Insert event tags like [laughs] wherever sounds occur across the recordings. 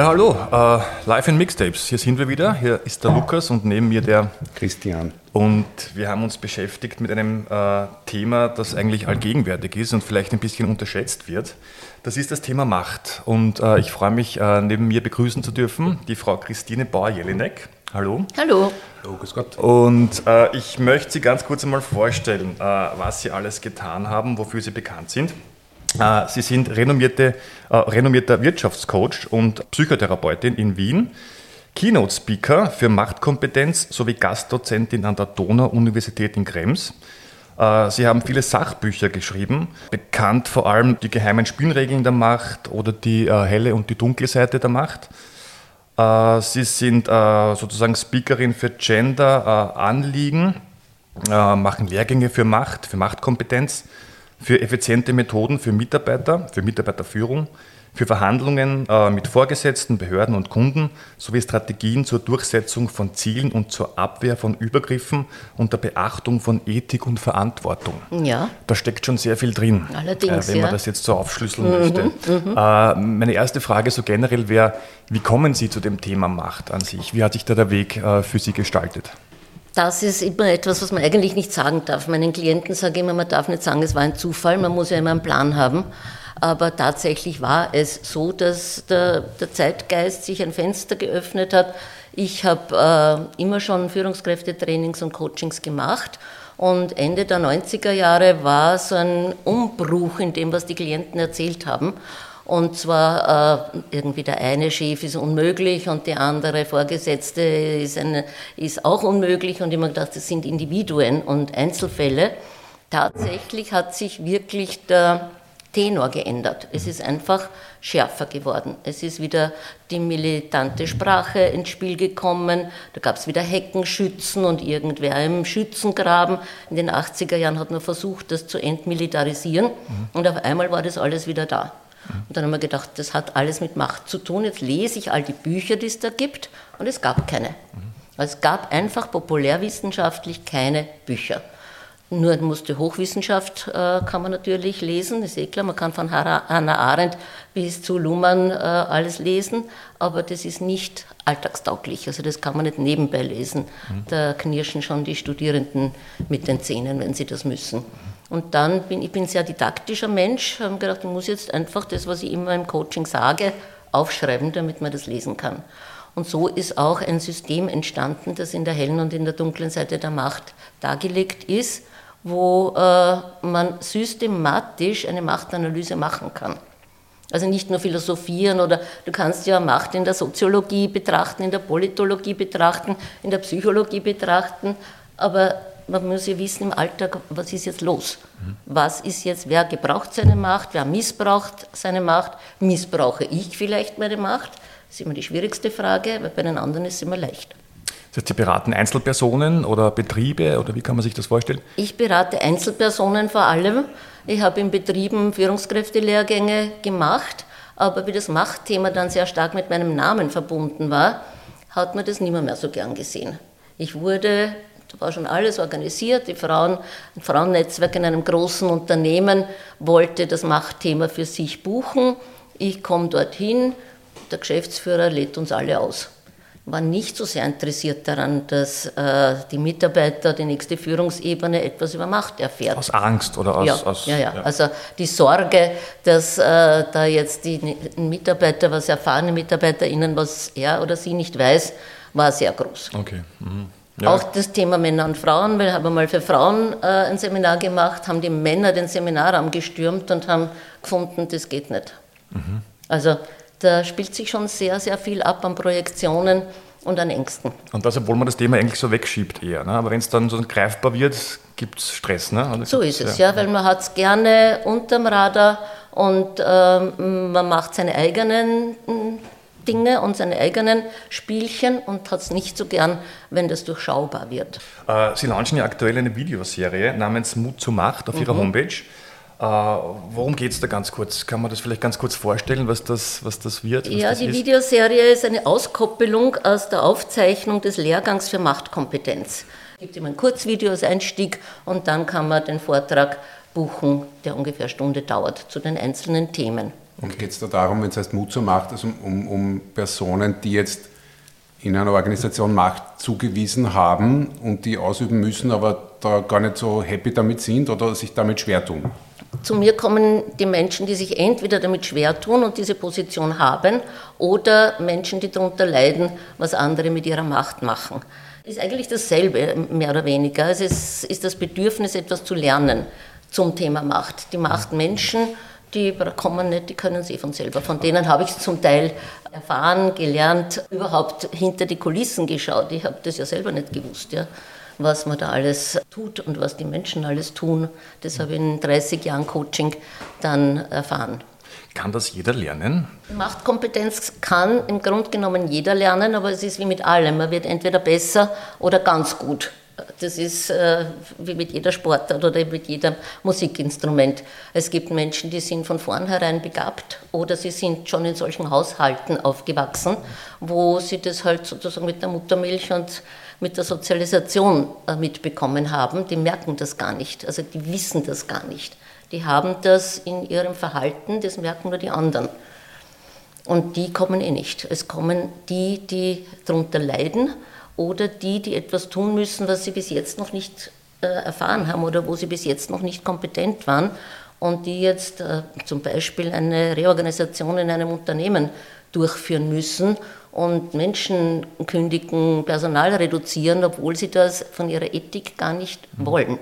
Ja, hallo, äh, live in Mixtapes. Hier sind wir wieder. Hier ist der Lukas und neben mir der Christian. Und wir haben uns beschäftigt mit einem äh, Thema, das eigentlich allgegenwärtig ist und vielleicht ein bisschen unterschätzt wird. Das ist das Thema Macht. Und äh, ich freue mich, neben mir begrüßen zu dürfen die Frau Christine Bauer-Jelinek. Hallo. Hallo. Hallo, grüß Gott. Und ich möchte Sie ganz kurz einmal vorstellen, was Sie alles getan haben, wofür Sie bekannt sind. Äh, Sie sind renommierte, äh, renommierter Wirtschaftscoach und Psychotherapeutin in Wien, Keynote-Speaker für Machtkompetenz sowie Gastdozentin an der Donau-Universität in Krems. Äh, Sie haben viele Sachbücher geschrieben, bekannt vor allem die geheimen Spielregeln der Macht oder die äh, helle und die dunkle Seite der Macht. Äh, Sie sind äh, sozusagen Speakerin für Gender-Anliegen, machen Lehrgänge für Macht, für Machtkompetenz, für effiziente Methoden für Mitarbeiter, für Mitarbeiterführung, für Verhandlungen mit Vorgesetzten, Behörden und Kunden sowie Strategien zur Durchsetzung von Zielen und zur Abwehr von Übergriffen unter Beachtung von Ethik und Verantwortung. Ja. Da steckt schon sehr viel drin, Allerdings, wenn man ja. das jetzt so aufschlüsseln möchte. Äh, meine erste Frage so generell wäre, wie kommen Sie zu dem Thema Macht an sich? Wie hat sich da der Weg äh, für Sie gestaltet? Das ist immer etwas, was man eigentlich nicht sagen darf. Meinen Klienten sage ich immer, man darf nicht sagen, es war ein Zufall, man muss ja immer einen Plan haben. Aber tatsächlich war es so, dass der, der Zeitgeist sich ein Fenster geöffnet hat. Ich habe äh, immer schon Führungskräftetrainings und Coachings gemacht. Und Ende der 90er Jahre war so ein Umbruch in dem, was die Klienten erzählt haben. Und zwar äh, irgendwie der eine Chef ist unmöglich und die andere Vorgesetzte ist, eine, ist auch unmöglich. Und mir gedacht, das sind Individuen und Einzelfälle. Tatsächlich hat sich wirklich der Tenor geändert. Es ist einfach schärfer geworden. Es ist wieder die militante Sprache ins Spiel gekommen. Da gab es wieder Heckenschützen und irgendwer im Schützengraben. In den 80er Jahren hat man versucht, das zu entmilitarisieren. Mhm. Und auf einmal war das alles wieder da. Und dann haben wir gedacht, das hat alles mit Macht zu tun. Jetzt lese ich all die Bücher, die es da gibt, und es gab keine. Also es gab einfach populärwissenschaftlich keine Bücher. Nur musste Hochwissenschaft äh, kann man natürlich lesen, ist eh klar, man kann von Hannah Arendt bis zu Luhmann äh, alles lesen, aber das ist nicht alltagstauglich, also das kann man nicht nebenbei lesen. Mhm. Da knirschen schon die Studierenden mit den Zähnen, wenn sie das müssen. Und dann bin ich bin sehr didaktischer Mensch, habe gedacht, ich muss jetzt einfach das, was ich immer im Coaching sage, aufschreiben, damit man das lesen kann. Und so ist auch ein System entstanden, das in der hellen und in der dunklen Seite der Macht dargelegt ist, wo äh, man systematisch eine Machtanalyse machen kann. Also nicht nur philosophieren oder du kannst ja Macht in der Soziologie betrachten, in der Politologie betrachten, in der Psychologie betrachten, aber man muss ja wissen im Alltag, was ist jetzt los? Was ist jetzt, wer gebraucht seine Macht, wer missbraucht seine Macht, missbrauche ich vielleicht meine Macht? Das ist immer die schwierigste Frage, weil bei den anderen ist es immer leicht. Das heißt, Sie beraten Einzelpersonen oder Betriebe oder wie kann man sich das vorstellen? Ich berate Einzelpersonen vor allem. Ich habe in Betrieben Führungskräftelehrgänge gemacht, aber wie das Machtthema dann sehr stark mit meinem Namen verbunden war, hat man das niemand mehr so gern gesehen. Ich wurde, da war schon alles organisiert, die Frauen, ein Frauennetzwerk in einem großen Unternehmen wollte das Machtthema für sich buchen. Ich komme dorthin, der Geschäftsführer lädt uns alle aus war nicht so sehr interessiert daran, dass äh, die Mitarbeiter, die nächste Führungsebene etwas über Macht erfährt. Aus Angst oder aus. Ja, aus, ja, ja, Also die Sorge, dass äh, da jetzt die Mitarbeiter, was erfahrene MitarbeiterInnen, was er oder sie nicht weiß, war sehr groß. Okay. Mhm. Ja. Auch das Thema Männer und Frauen, weil ich habe mal für Frauen äh, ein Seminar gemacht, haben die Männer den Seminarraum gestürmt und haben gefunden, das geht nicht. Mhm. Also da spielt sich schon sehr, sehr viel ab an Projektionen und an Ängsten. Und das, obwohl man das Thema eigentlich so wegschiebt eher. Ne? Aber wenn es dann so greifbar wird, gibt es Stress. Ne? Also so ist es, ja, ja weil man hat es gerne unterm Radar und ähm, man macht seine eigenen hm, Dinge und seine eigenen Spielchen und hat es nicht so gern, wenn das durchschaubar wird. Äh, Sie launchen ja aktuell eine Videoserie namens Mut zur Macht auf mhm. Ihrer Homepage. Äh, worum geht es da ganz kurz? Kann man das vielleicht ganz kurz vorstellen, was das, was das wird? ja, das die ist? Videoserie ist eine Auskoppelung aus der Aufzeichnung des Lehrgangs für Machtkompetenz. Es gibt immer ein Kurzvideo als Einstieg und dann kann man den Vortrag buchen, der ungefähr eine Stunde dauert, zu den einzelnen Themen. Und geht es da darum, wenn es heißt Mut zur Macht, also um, um Personen, die jetzt in einer Organisation Macht zugewiesen haben und die ausüben müssen, aber da gar nicht so happy damit sind oder sich damit schwer tun? Zu mir kommen die Menschen, die sich entweder damit schwer tun und diese Position haben, oder Menschen, die darunter leiden, was andere mit ihrer Macht machen. Ist eigentlich dasselbe, mehr oder weniger. Also es ist das Bedürfnis, etwas zu lernen zum Thema Macht. Die Macht Menschen, die kommen nicht, die können sie von selber. Von denen habe ich zum Teil erfahren, gelernt, überhaupt hinter die Kulissen geschaut. Ich habe das ja selber nicht gewusst. Ja was man da alles tut und was die Menschen alles tun. Das habe ich in 30 Jahren Coaching dann erfahren. Kann das jeder lernen? Machtkompetenz kann im Grunde genommen jeder lernen, aber es ist wie mit allem. Man wird entweder besser oder ganz gut. Das ist äh, wie mit jeder Sportart oder mit jedem Musikinstrument. Es gibt Menschen, die sind von vornherein begabt oder sie sind schon in solchen Haushalten aufgewachsen, wo sie das halt sozusagen mit der Muttermilch und mit der Sozialisation äh, mitbekommen haben, die merken das gar nicht, also die wissen das gar nicht. Die haben das in ihrem Verhalten, das merken nur die anderen. Und die kommen eh nicht. Es kommen die, die darunter leiden oder die, die etwas tun müssen, was sie bis jetzt noch nicht äh, erfahren haben oder wo sie bis jetzt noch nicht kompetent waren und die jetzt äh, zum Beispiel eine Reorganisation in einem Unternehmen durchführen müssen und Menschen kündigen, Personal reduzieren, obwohl sie das von ihrer Ethik gar nicht mhm. wollen.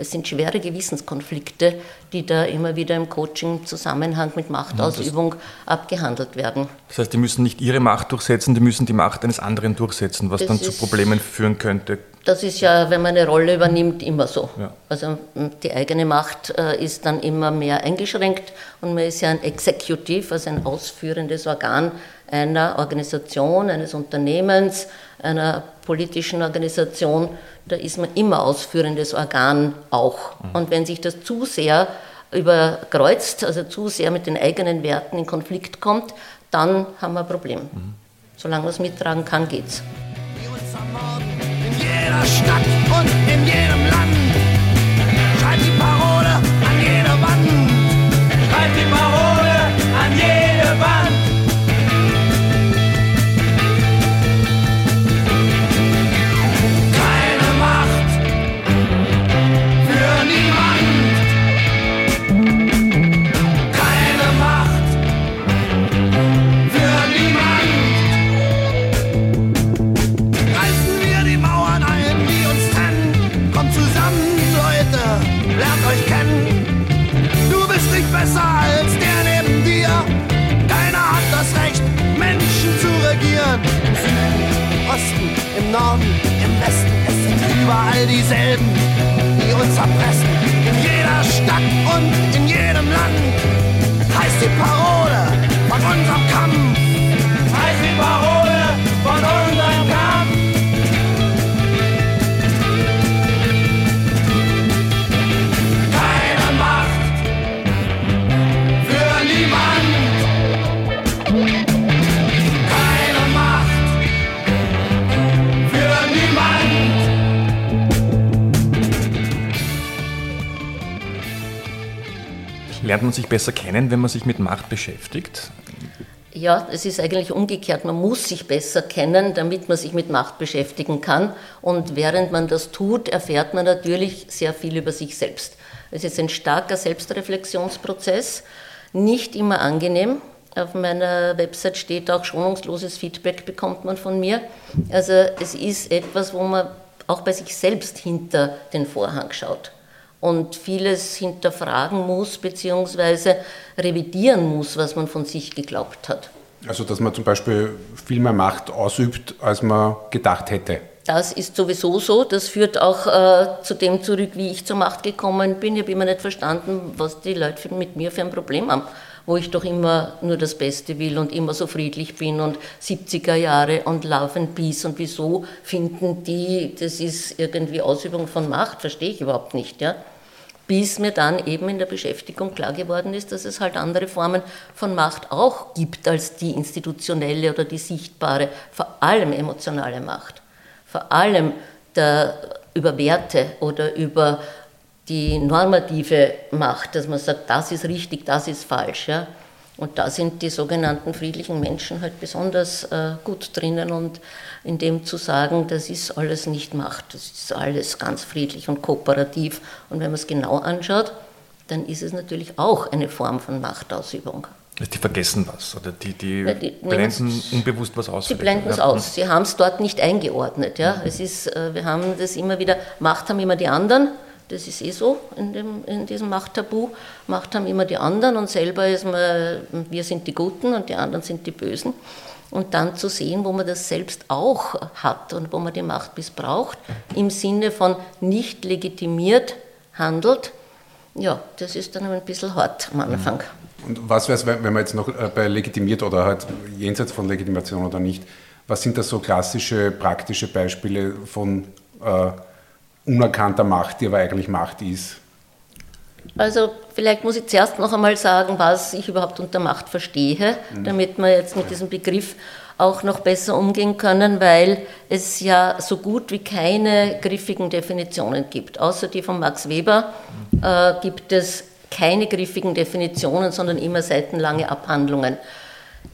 Es sind schwere Gewissenskonflikte, die da immer wieder im Coaching im Zusammenhang mit Machtausübung ja, abgehandelt werden. Das heißt, die müssen nicht ihre Macht durchsetzen, die müssen die Macht eines anderen durchsetzen, was das dann zu Problemen führen könnte. Das ist ja, wenn man eine Rolle übernimmt, immer so. Ja. Also die eigene Macht äh, ist dann immer mehr eingeschränkt und man ist ja ein Executive, also ein ausführendes Organ einer Organisation, eines Unternehmens, einer politischen Organisation, da ist man immer ausführendes Organ auch. Mhm. Und wenn sich das zu sehr überkreuzt, also zu sehr mit den eigenen Werten in Konflikt kommt, dann haben wir ein Problem. Mhm. Solange man es mittragen kann, geht's. In jeder Stadt und in jedem Land. Schreibt die Parole an jede Wand. Schreibt die Parole an jede Wand. Überall dieselben, die uns erpressen. In jeder Stadt und in jedem Land heißt die Parole von unserem Lernt man sich besser kennen, wenn man sich mit Macht beschäftigt? Ja, es ist eigentlich umgekehrt. Man muss sich besser kennen, damit man sich mit Macht beschäftigen kann. Und während man das tut, erfährt man natürlich sehr viel über sich selbst. Es ist ein starker Selbstreflexionsprozess, nicht immer angenehm. Auf meiner Website steht auch schonungsloses Feedback bekommt man von mir. Also es ist etwas, wo man auch bei sich selbst hinter den Vorhang schaut und vieles hinterfragen muss bzw. revidieren muss, was man von sich geglaubt hat. Also dass man zum Beispiel viel mehr Macht ausübt, als man gedacht hätte. Das ist sowieso so. Das führt auch äh, zu dem zurück, wie ich zur Macht gekommen bin. Ich habe immer nicht verstanden, was die Leute mit mir für ein Problem haben. Wo ich doch immer nur das Beste will und immer so friedlich bin und 70er Jahre und Love and Peace. Und wieso finden die, das ist irgendwie Ausübung von Macht? Verstehe ich überhaupt nicht. Ja? Bis mir dann eben in der Beschäftigung klar geworden ist, dass es halt andere Formen von Macht auch gibt als die institutionelle oder die sichtbare, vor allem emotionale Macht. Vor allem der, über Werte oder über die normative Macht, dass man sagt, das ist richtig, das ist falsch. Ja? Und da sind die sogenannten friedlichen Menschen halt besonders äh, gut drinnen und in dem zu sagen, das ist alles nicht Macht, das ist alles ganz friedlich und kooperativ. Und wenn man es genau anschaut, dann ist es natürlich auch eine Form von Machtausübung. Die vergessen was oder die, die, ja, die blenden unbewusst was aus. Sie blenden es ja. aus. Sie haben es dort nicht eingeordnet. Ja? Es ist, äh, wir haben das immer wieder, Macht haben immer die anderen das ist eh so in, dem, in diesem Machttabu. Macht haben immer die anderen und selber ist man, wir sind die Guten und die anderen sind die Bösen. Und dann zu sehen, wo man das selbst auch hat und wo man die Macht missbraucht, im Sinne von nicht legitimiert handelt, ja, das ist dann ein bisschen hart am Anfang. Mhm. Und was wäre es, wenn man jetzt noch äh, bei legitimiert oder halt jenseits von Legitimation oder nicht, was sind da so klassische, praktische Beispiele von äh, unerkannter Macht, die aber eigentlich Macht ist? Also vielleicht muss ich zuerst noch einmal sagen, was ich überhaupt unter Macht verstehe, mhm. damit wir jetzt mit diesem Begriff auch noch besser umgehen können, weil es ja so gut wie keine griffigen Definitionen gibt. Außer die von Max Weber äh, gibt es keine griffigen Definitionen, sondern immer seitenlange Abhandlungen.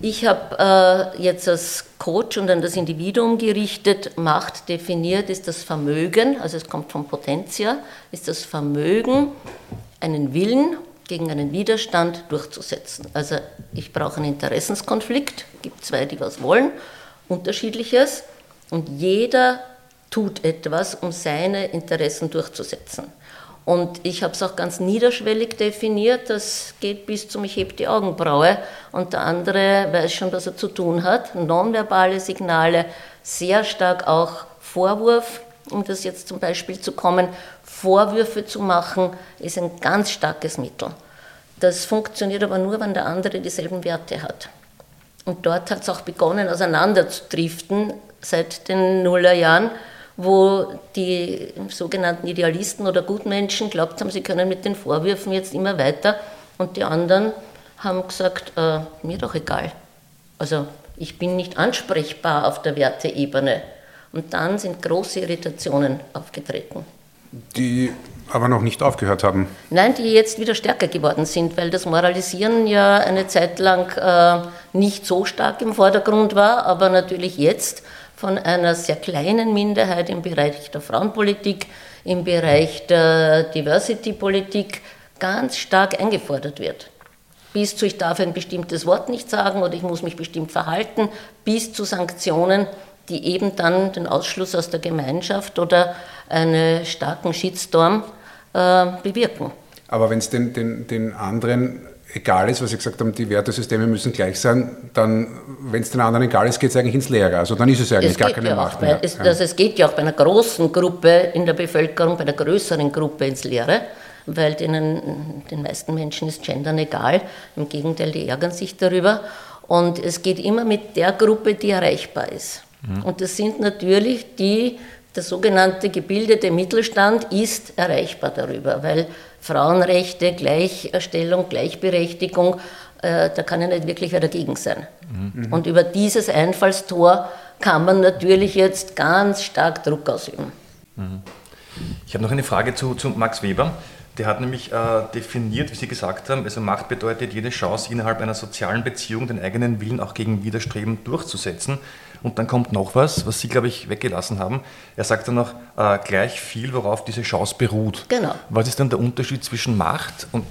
Ich habe äh, jetzt als Coach und an das Individuum gerichtet, Macht definiert ist das Vermögen, also es kommt von Potentia, ist das Vermögen, einen Willen gegen einen Widerstand durchzusetzen. Also ich brauche einen Interessenskonflikt, gibt zwei, die was wollen, unterschiedliches, und jeder tut etwas, um seine Interessen durchzusetzen. Und ich habe es auch ganz niederschwellig definiert, das geht bis zum Ich heb die Augenbraue und der andere weiß schon, was er zu tun hat. Nonverbale Signale, sehr stark auch Vorwurf, um das jetzt zum Beispiel zu kommen. Vorwürfe zu machen ist ein ganz starkes Mittel. Das funktioniert aber nur, wenn der andere dieselben Werte hat. Und dort hat es auch begonnen, auseinanderzudriften seit den Nullerjahren wo die sogenannten Idealisten oder Gutmenschen glaubt haben, sie können mit den Vorwürfen jetzt immer weiter und die anderen haben gesagt, äh, mir doch egal. Also ich bin nicht ansprechbar auf der Werteebene. Und dann sind große Irritationen aufgetreten. Die aber noch nicht aufgehört haben. Nein, die jetzt wieder stärker geworden sind, weil das Moralisieren ja eine Zeit lang äh, nicht so stark im Vordergrund war, aber natürlich jetzt von einer sehr kleinen Minderheit im Bereich der Frauenpolitik, im Bereich der Diversity-Politik ganz stark eingefordert wird. Bis zu, ich darf ein bestimmtes Wort nicht sagen oder ich muss mich bestimmt verhalten, bis zu Sanktionen, die eben dann den Ausschluss aus der Gemeinschaft oder einen starken Shitstorm äh, bewirken. Aber wenn es den, den, den anderen egal ist, was Sie gesagt haben, die Wertesysteme müssen gleich sein, dann, wenn es den anderen egal ist, geht es eigentlich ins Leere. Also dann ist es eigentlich es gar keine ja Macht mehr. Es, also es geht ja auch bei einer großen Gruppe in der Bevölkerung, bei einer größeren Gruppe ins Leere, weil denen, den meisten Menschen ist Gendern egal. Im Gegenteil, die ärgern sich darüber. Und es geht immer mit der Gruppe, die erreichbar ist. Mhm. Und das sind natürlich die, der sogenannte gebildete Mittelstand ist erreichbar darüber, weil Frauenrechte, Gleichstellung, Gleichberechtigung, äh, da kann ja nicht wirklich wer dagegen sein. Mhm. Und über dieses Einfallstor kann man natürlich jetzt ganz stark Druck ausüben. Mhm. Ich habe noch eine Frage zu, zu Max Weber. Der hat nämlich äh, definiert, wie Sie gesagt haben, also Macht bedeutet jede Chance, innerhalb einer sozialen Beziehung den eigenen Willen auch gegen Widerstreben durchzusetzen. Und dann kommt noch was, was Sie, glaube ich, weggelassen haben. Er sagt dann noch äh, gleich viel, worauf diese Chance beruht. Genau. Was ist dann der Unterschied zwischen Macht und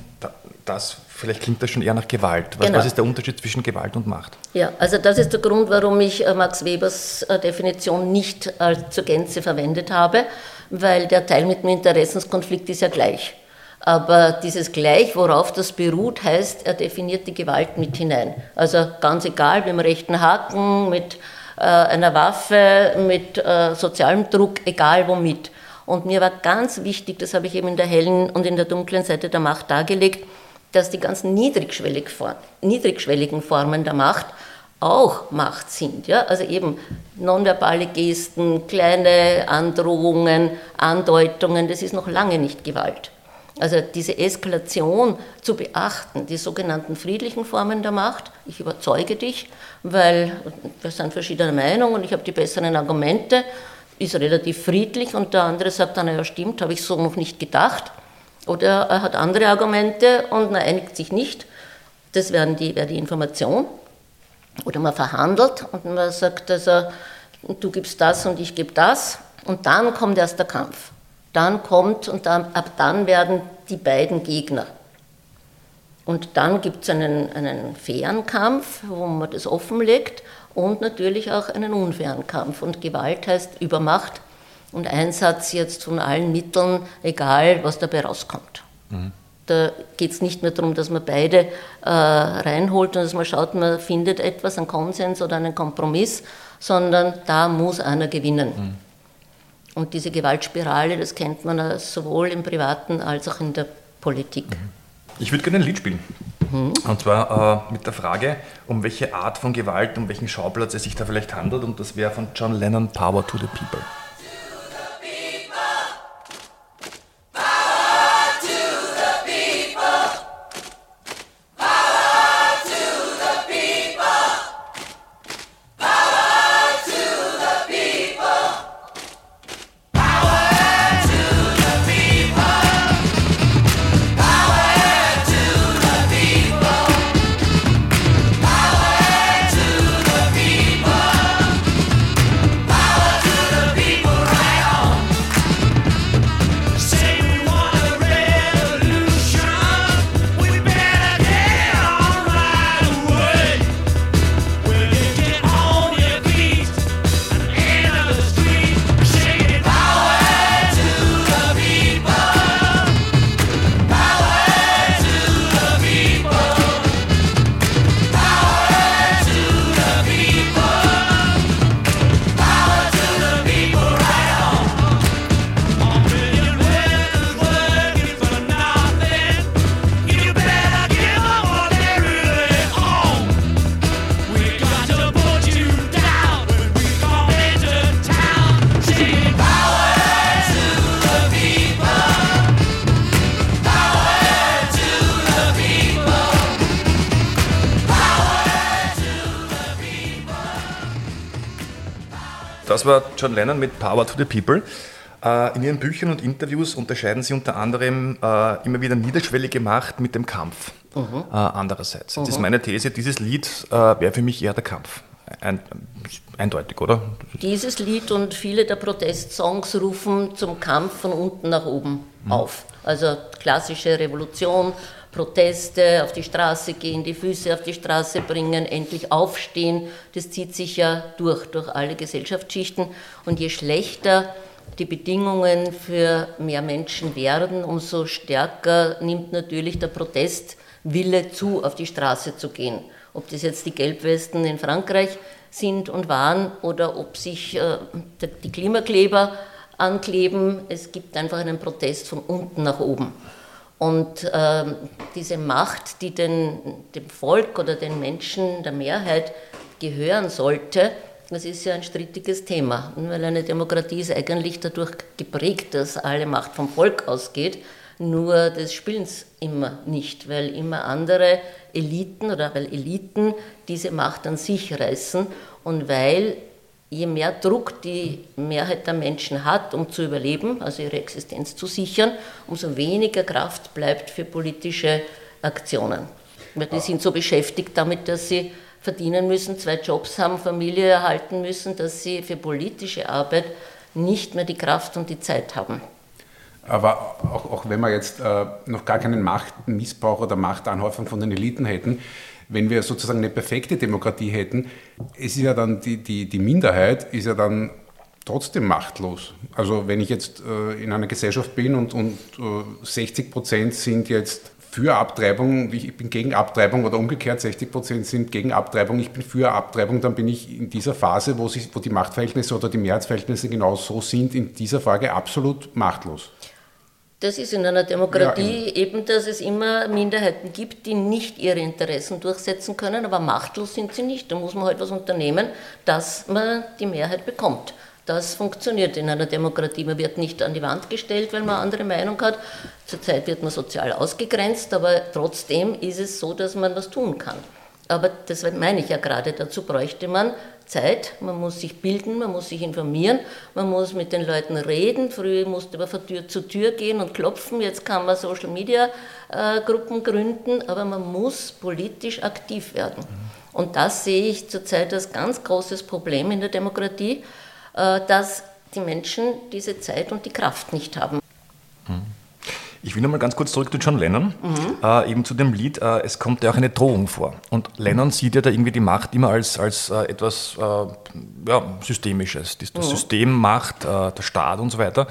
das, vielleicht klingt das schon eher nach Gewalt. Was, genau. was ist der Unterschied zwischen Gewalt und Macht? Ja, also das ist der Grund, warum ich äh, Max Webers äh, Definition nicht zur Gänze verwendet habe, weil der Teil mit dem Interessenskonflikt ist ja gleich. Aber dieses Gleich, worauf das beruht, heißt, er definiert die Gewalt mit hinein. Also ganz egal, mit dem rechten Haken, mit einer Waffe, mit äh, sozialem Druck, egal womit. Und mir war ganz wichtig, das habe ich eben in der hellen und in der dunklen Seite der Macht dargelegt, dass die ganzen niedrigschwelligen Formen der Macht auch Macht sind. Ja? Also eben nonverbale Gesten, kleine Androhungen, Andeutungen, das ist noch lange nicht Gewalt. Also diese Eskalation zu beachten, die sogenannten friedlichen Formen der Macht, ich überzeuge dich, weil wir sind verschiedener Meinung und ich habe die besseren Argumente, ist relativ friedlich und der andere sagt dann, ja stimmt, habe ich so noch nicht gedacht. Oder er hat andere Argumente und man einigt sich nicht. Das wäre die, wär die Information. Oder man verhandelt und man sagt, also, du gibst das und ich gebe das. Und dann kommt erst der Kampf. Dann kommt und dann, ab dann werden die beiden Gegner. Und dann gibt es einen, einen fairen Kampf, wo man das offenlegt und natürlich auch einen unfairen Kampf. Und Gewalt heißt Übermacht und Einsatz jetzt von allen Mitteln, egal was dabei rauskommt. Mhm. Da geht es nicht mehr darum, dass man beide äh, reinholt und dass man schaut, man findet etwas, einen Konsens oder einen Kompromiss, sondern da muss einer gewinnen. Mhm. Und diese Gewaltspirale, das kennt man sowohl im Privaten als auch in der Politik. Mhm. Ich würde gerne ein Lied spielen. Mhm. Und zwar äh, mit der Frage, um welche Art von Gewalt, um welchen Schauplatz es sich da vielleicht handelt. Und das wäre von John Lennon, Power to the People. Das war John Lennon mit Power to the People. Äh, in Ihren Büchern und Interviews unterscheiden Sie unter anderem äh, immer wieder niederschwellige Macht mit dem Kampf. Mhm. Äh, andererseits. Das ist mhm. meine These, dieses Lied wäre für mich eher der Kampf. Ein, eindeutig, oder? Dieses Lied und viele der Protestsongs rufen zum Kampf von unten nach oben mhm. auf. Also klassische Revolution, Proteste, auf die Straße gehen, die Füße auf die Straße bringen, endlich aufstehen. Das zieht sich ja durch, durch alle Gesellschaftsschichten. Und je schlechter die Bedingungen für mehr Menschen werden, umso stärker nimmt natürlich der Protestwille zu, auf die Straße zu gehen. Ob das jetzt die Gelbwesten in Frankreich sind und waren oder ob sich äh, die Klimakleber ankleben. Es gibt einfach einen Protest von unten nach oben. Und ähm, diese Macht, die den, dem Volk oder den Menschen der Mehrheit gehören sollte, das ist ja ein strittiges Thema, weil eine Demokratie ist eigentlich dadurch geprägt, dass alle Macht vom Volk ausgeht, nur des Spielens immer nicht, weil immer andere Eliten oder weil Eliten diese Macht an sich reißen und weil je mehr Druck die Mehrheit der Menschen hat, um zu überleben, also ihre Existenz zu sichern, umso weniger Kraft bleibt für politische Aktionen. Weil die sind so beschäftigt damit, dass sie verdienen müssen, zwei Jobs haben, Familie erhalten müssen, dass sie für politische Arbeit nicht mehr die Kraft und die Zeit haben. Aber auch, auch wenn wir jetzt äh, noch gar keinen Machtmissbrauch oder Machtanhäufung von den Eliten hätten, wenn wir sozusagen eine perfekte Demokratie hätten, ist ja dann die, die, die Minderheit ist ja dann trotzdem machtlos. Also wenn ich jetzt äh, in einer Gesellschaft bin und, und äh, 60 Prozent sind jetzt für Abtreibung, ich bin gegen Abtreibung oder umgekehrt 60 Prozent sind gegen Abtreibung, ich bin für Abtreibung, dann bin ich in dieser Phase, wo, sich, wo die Machtverhältnisse oder die Mehrheitsverhältnisse genau so sind, in dieser Frage absolut machtlos. Das ist in einer Demokratie ja, eben, dass es immer Minderheiten gibt, die nicht ihre Interessen durchsetzen können, aber machtlos sind sie nicht. Da muss man halt was unternehmen, dass man die Mehrheit bekommt. Das funktioniert in einer Demokratie. Man wird nicht an die Wand gestellt, weil man eine andere Meinung hat. Zurzeit wird man sozial ausgegrenzt, aber trotzdem ist es so, dass man was tun kann. Aber das meine ich ja gerade, dazu bräuchte man Zeit, man muss sich bilden, man muss sich informieren, man muss mit den Leuten reden. Früher musste man von Tür zu Tür gehen und klopfen, jetzt kann man Social Media äh, Gruppen gründen, aber man muss politisch aktiv werden. Und das sehe ich zurzeit als ganz großes Problem in der Demokratie, äh, dass die Menschen diese Zeit und die Kraft nicht haben. Ich will nochmal ganz kurz zurück zu John Lennon, mhm. äh, eben zu dem Lied. Äh, es kommt ja auch eine Drohung vor. Und Lennon sieht ja da irgendwie die Macht immer als, als äh, etwas äh, ja, Systemisches. Das, das mhm. System macht, äh, der Staat und so weiter.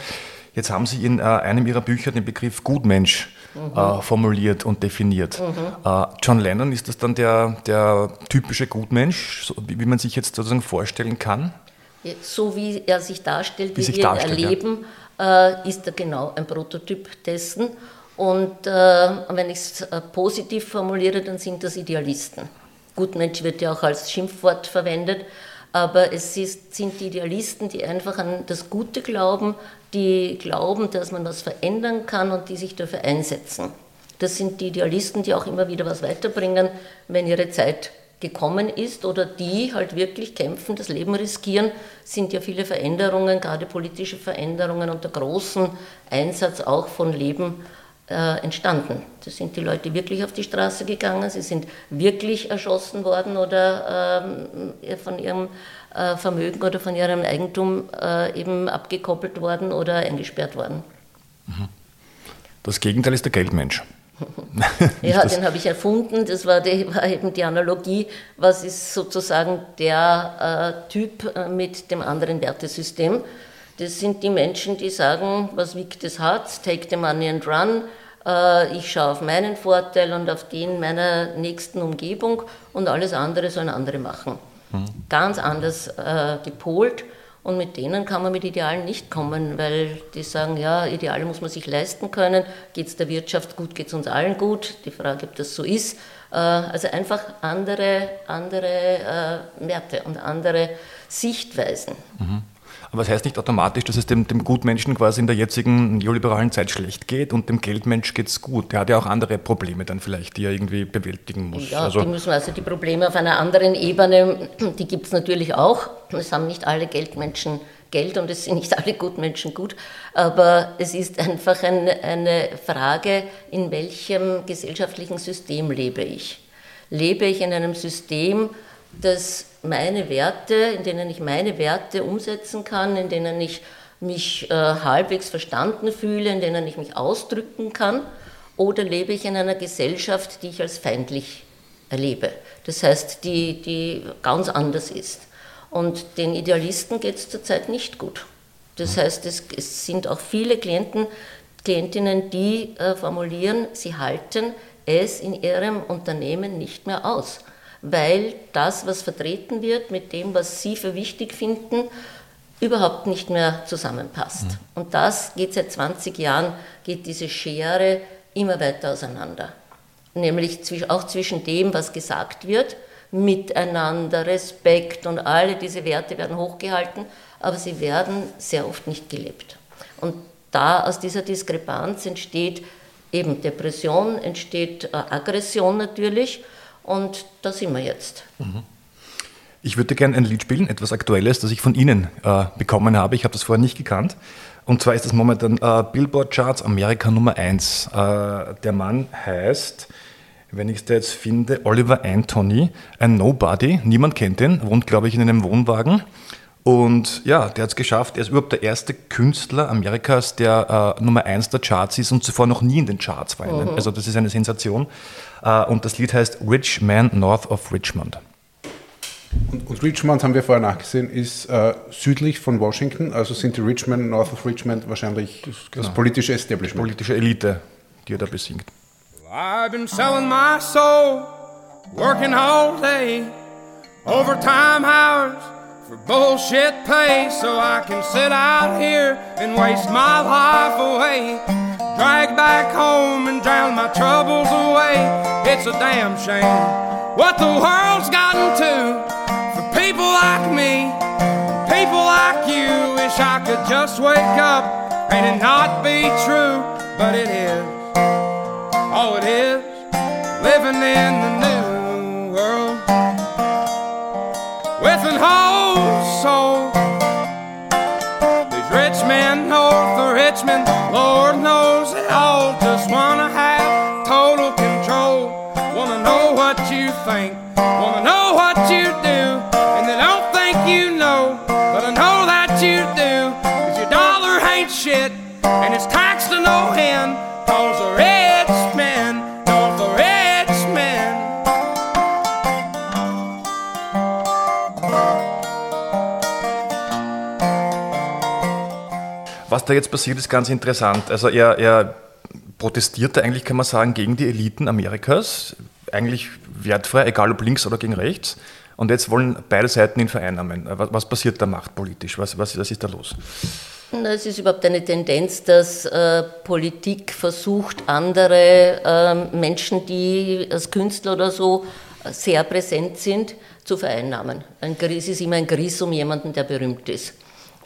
Jetzt haben Sie in äh, einem Ihrer Bücher den Begriff Gutmensch mhm. formuliert und definiert. Mhm. John Lennon, ist das dann der, der typische Gutmensch, so, wie, wie man sich jetzt sozusagen vorstellen kann? So wie er sich darstellt, wie, wie wir ihn erleben. Ja äh, ist er genau ein Prototyp dessen. Und äh, wenn ich es äh, positiv formuliere, dann sind das Idealisten. Gutmensch wird ja auch als Schimpfwort verwendet, aber es ist, sind die Idealisten, die einfach an das Gute glauben, die glauben, dass man was verändern kann und die sich dafür einsetzen. Das sind die Idealisten, die auch immer wieder was weiterbringen, wenn ihre Zeit gekommen ist oder die halt wirklich kämpfen, das Leben riskieren, sind ja viele Veränderungen, gerade politische Veränderungen unter großem Einsatz auch von Leben äh, entstanden. Das sind die Leute wirklich auf die Straße gegangen, sie sind wirklich erschossen worden oder äh, von ihrem äh, Vermögen oder von ihrem Eigentum äh, eben abgekoppelt worden oder eingesperrt worden. Mhm. Das Gegenteil ist der Geldmensch. [laughs] ja, den habe ich erfunden. Das war, die, war, eben die Analogie. Was ist sozusagen der äh, Typ äh, mit dem anderen Wertesystem? Das sind die Menschen, die sagen, was wiegt das Herz? Take the money and run. Äh, ich schaue auf meinen Vorteil und auf den meiner nächsten Umgebung und alles andere sollen andere machen. Mhm. Ganz anders äh, gepolt. Und mit denen kann man mit Idealen nicht kommen, weil die sagen, ja, Ideale muss man sich leisten können. Geht es der Wirtschaft gut, geht es uns allen gut. Die Frage, ob das so ist. Äh, also einfach andere, andere äh, Werte und andere Sichtweisen. Mhm. Aber es das heißt nicht automatisch, dass es dem, dem Gutmenschen quasi in der jetzigen neoliberalen Zeit schlecht geht und dem Geldmensch geht es gut. Der hat ja auch andere Probleme dann vielleicht, die er irgendwie bewältigen muss. Ja, also, die müssen also die Probleme auf einer anderen Ebene, die gibt es natürlich auch. Es haben nicht alle Geldmenschen Geld und es sind nicht alle Gutmenschen gut, aber es ist einfach ein, eine Frage, in welchem gesellschaftlichen System lebe ich. Lebe ich in einem System, das meine Werte, in denen ich meine Werte umsetzen kann, in denen ich mich äh, halbwegs verstanden fühle, in denen ich mich ausdrücken kann, oder lebe ich in einer Gesellschaft, die ich als feindlich erlebe. Das heißt, die, die ganz anders ist. Und den Idealisten geht es zurzeit nicht gut. Das heißt, es, es sind auch viele Klienten, Klientinnen, die äh, formulieren, sie halten es in ihrem Unternehmen nicht mehr aus weil das, was vertreten wird, mit dem, was Sie für wichtig finden, überhaupt nicht mehr zusammenpasst. Mhm. Und das geht seit 20 Jahren, geht diese Schere immer weiter auseinander. Nämlich auch zwischen dem, was gesagt wird, Miteinander, Respekt und alle diese Werte werden hochgehalten, aber sie werden sehr oft nicht gelebt. Und da aus dieser Diskrepanz entsteht eben Depression, entsteht äh, Aggression natürlich und da sind wir jetzt. Mhm. Ich würde gerne ein Lied spielen, etwas Aktuelles, das ich von Ihnen äh, bekommen habe. Ich habe das vorher nicht gekannt. Und zwar ist das momentan äh, Billboard Charts Amerika Nummer 1. Äh, der Mann heißt, wenn ich es da jetzt finde, Oliver Anthony, ein Nobody. Niemand kennt ihn, wohnt, glaube ich, in einem Wohnwagen. Und ja, der hat es geschafft. Er ist überhaupt der erste Künstler Amerikas, der äh, Nummer 1 der Charts ist und zuvor noch nie in den Charts war. Mhm. Also das ist eine Sensation. Äh, und das Lied heißt Rich Man North of Richmond. Und, und Richmond, haben wir vorher nachgesehen, ist äh, südlich von Washington, also sind die Richmond, North of Richmond wahrscheinlich das, genau. das politische Establishment. Politische Elite, die er da besingt. I've been selling my soul, working all day, overtime hours for bullshit pay, so I can sit out here and waste my life away. Drag back home and drown my troubles away. It's a damn shame what the world's gotten to for people like me, people like you. Wish I could just wake up and it not be true, but it is. Oh, it is living in the new world with and hoes soul. These rich men oh, north of Richmond, Lord knows Was da jetzt passiert, ist ganz interessant. Also er, er protestierte eigentlich, kann man sagen, gegen die Eliten Amerikas. Eigentlich wertfrei, egal ob links oder gegen rechts. Und jetzt wollen beide Seiten ihn vereinnahmen. Was, was passiert da machtpolitisch? Was, was, was ist da los? Es ist überhaupt eine Tendenz, dass äh, Politik versucht, andere ähm, Menschen, die als Künstler oder so äh, sehr präsent sind, zu vereinnahmen. Ein Gris ist immer ein Gris um jemanden, der berühmt ist.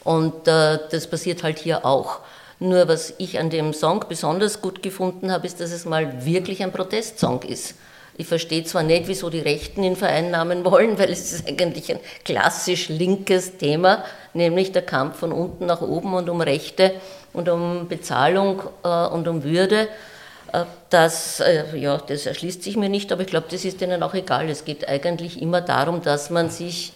Und äh, das passiert halt hier auch. Nur was ich an dem Song besonders gut gefunden habe, ist, dass es mal wirklich ein Protestsong ist. Ich verstehe zwar nicht, wieso die Rechten ihn vereinnahmen [laughs] wollen, weil es ist eigentlich ein klassisch linkes Thema, nämlich der Kampf von unten nach oben und um Rechte und um Bezahlung äh, und um Würde. Äh, das, äh, ja, das erschließt sich mir nicht, aber ich glaube, das ist ihnen auch egal. Es geht eigentlich immer darum, dass man sich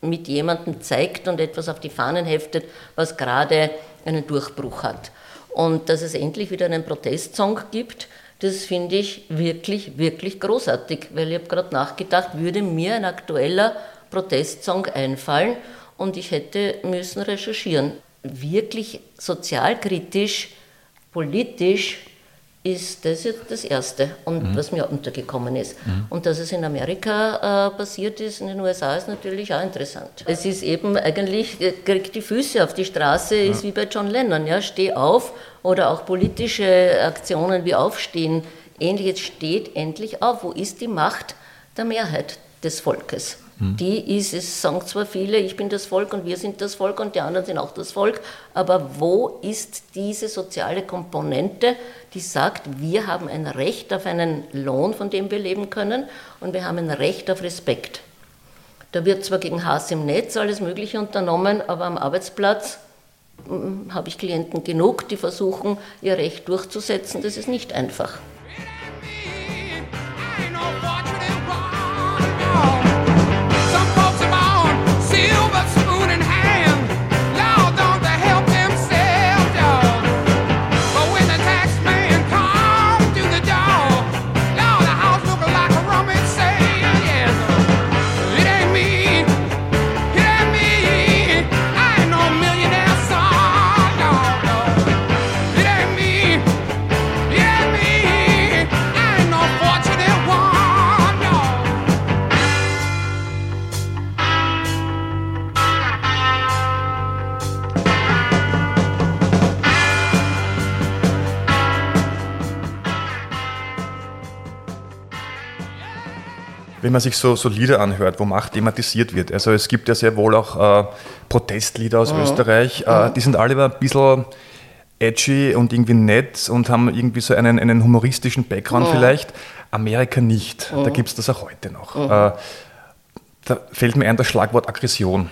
mit jemandem zeigt und etwas auf die Fahnen heftet, was gerade einen Durchbruch hat. Und dass es endlich wieder einen Protestsong gibt, das finde ich wirklich, wirklich großartig, weil ich habe gerade nachgedacht, würde mir ein aktueller Protestsong einfallen und ich hätte müssen recherchieren. Wirklich sozialkritisch, politisch ist das jetzt das Erste und was mir untergekommen ist. Und dass es in Amerika äh, passiert ist, in den USA, ist natürlich auch interessant. Es ist eben eigentlich, äh, kriegt die Füße auf die Straße, ist wie bei John Lennon, ja, steh auf oder auch politische Aktionen wie Aufstehen, ähnliches steht endlich auf. Wo ist die Macht der Mehrheit des Volkes? Die ist, es sagen zwar viele, ich bin das Volk und wir sind das Volk und die anderen sind auch das Volk, aber wo ist diese soziale Komponente, die sagt, wir haben ein Recht auf einen Lohn, von dem wir leben können und wir haben ein Recht auf Respekt. Da wird zwar gegen Hass im Netz alles Mögliche unternommen, aber am Arbeitsplatz mm, habe ich Klienten genug, die versuchen, ihr Recht durchzusetzen. Das ist nicht einfach. Wenn man sich so, so Lieder anhört, wo Macht thematisiert wird, also es gibt ja sehr wohl auch äh, Protestlieder aus Österreich, äh, die sind alle ein bisschen edgy und irgendwie nett und haben irgendwie so einen, einen humoristischen Background vielleicht. Amerika nicht. Da gibt es das auch heute noch. Äh, da fällt mir ein das Schlagwort Aggression.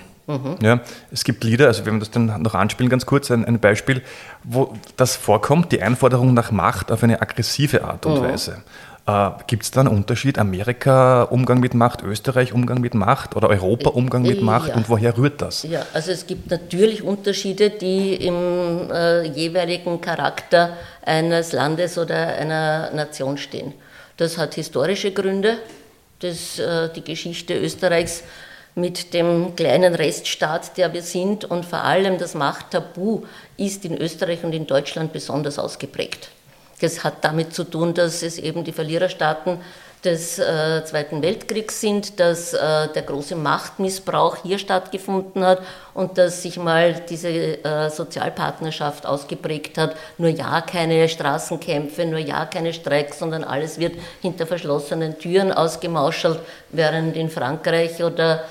Ja, es gibt Lieder, also wenn wir das dann noch anspielen, ganz kurz, ein, ein Beispiel, wo das vorkommt, die Einforderung nach Macht auf eine aggressive Art und Weise. Äh, gibt es da einen Unterschied? Amerika Umgang mit Macht, Österreich Umgang mit Macht oder Europa Umgang mit Ja. Macht und woher rührt das? Ja, also es gibt natürlich Unterschiede, die im äh, jeweiligen Charakter eines Landes oder einer Nation stehen. Das hat historische Gründe. Das, äh, die Geschichte Österreichs mit dem kleinen Reststaat, der wir sind und vor allem das Machttabu ist in Österreich und in Deutschland besonders ausgeprägt. Das hat damit zu tun, dass es eben die Verliererstaaten des äh, Zweiten Weltkriegs sind, dass äh, der große Machtmissbrauch hier stattgefunden hat und dass sich mal diese äh, Sozialpartnerschaft ausgeprägt hat. Nur ja, keine Straßenkämpfe, nur ja, keine Streiks, sondern alles wird hinter verschlossenen Türen ausgemauschelt, während in Frankreich oder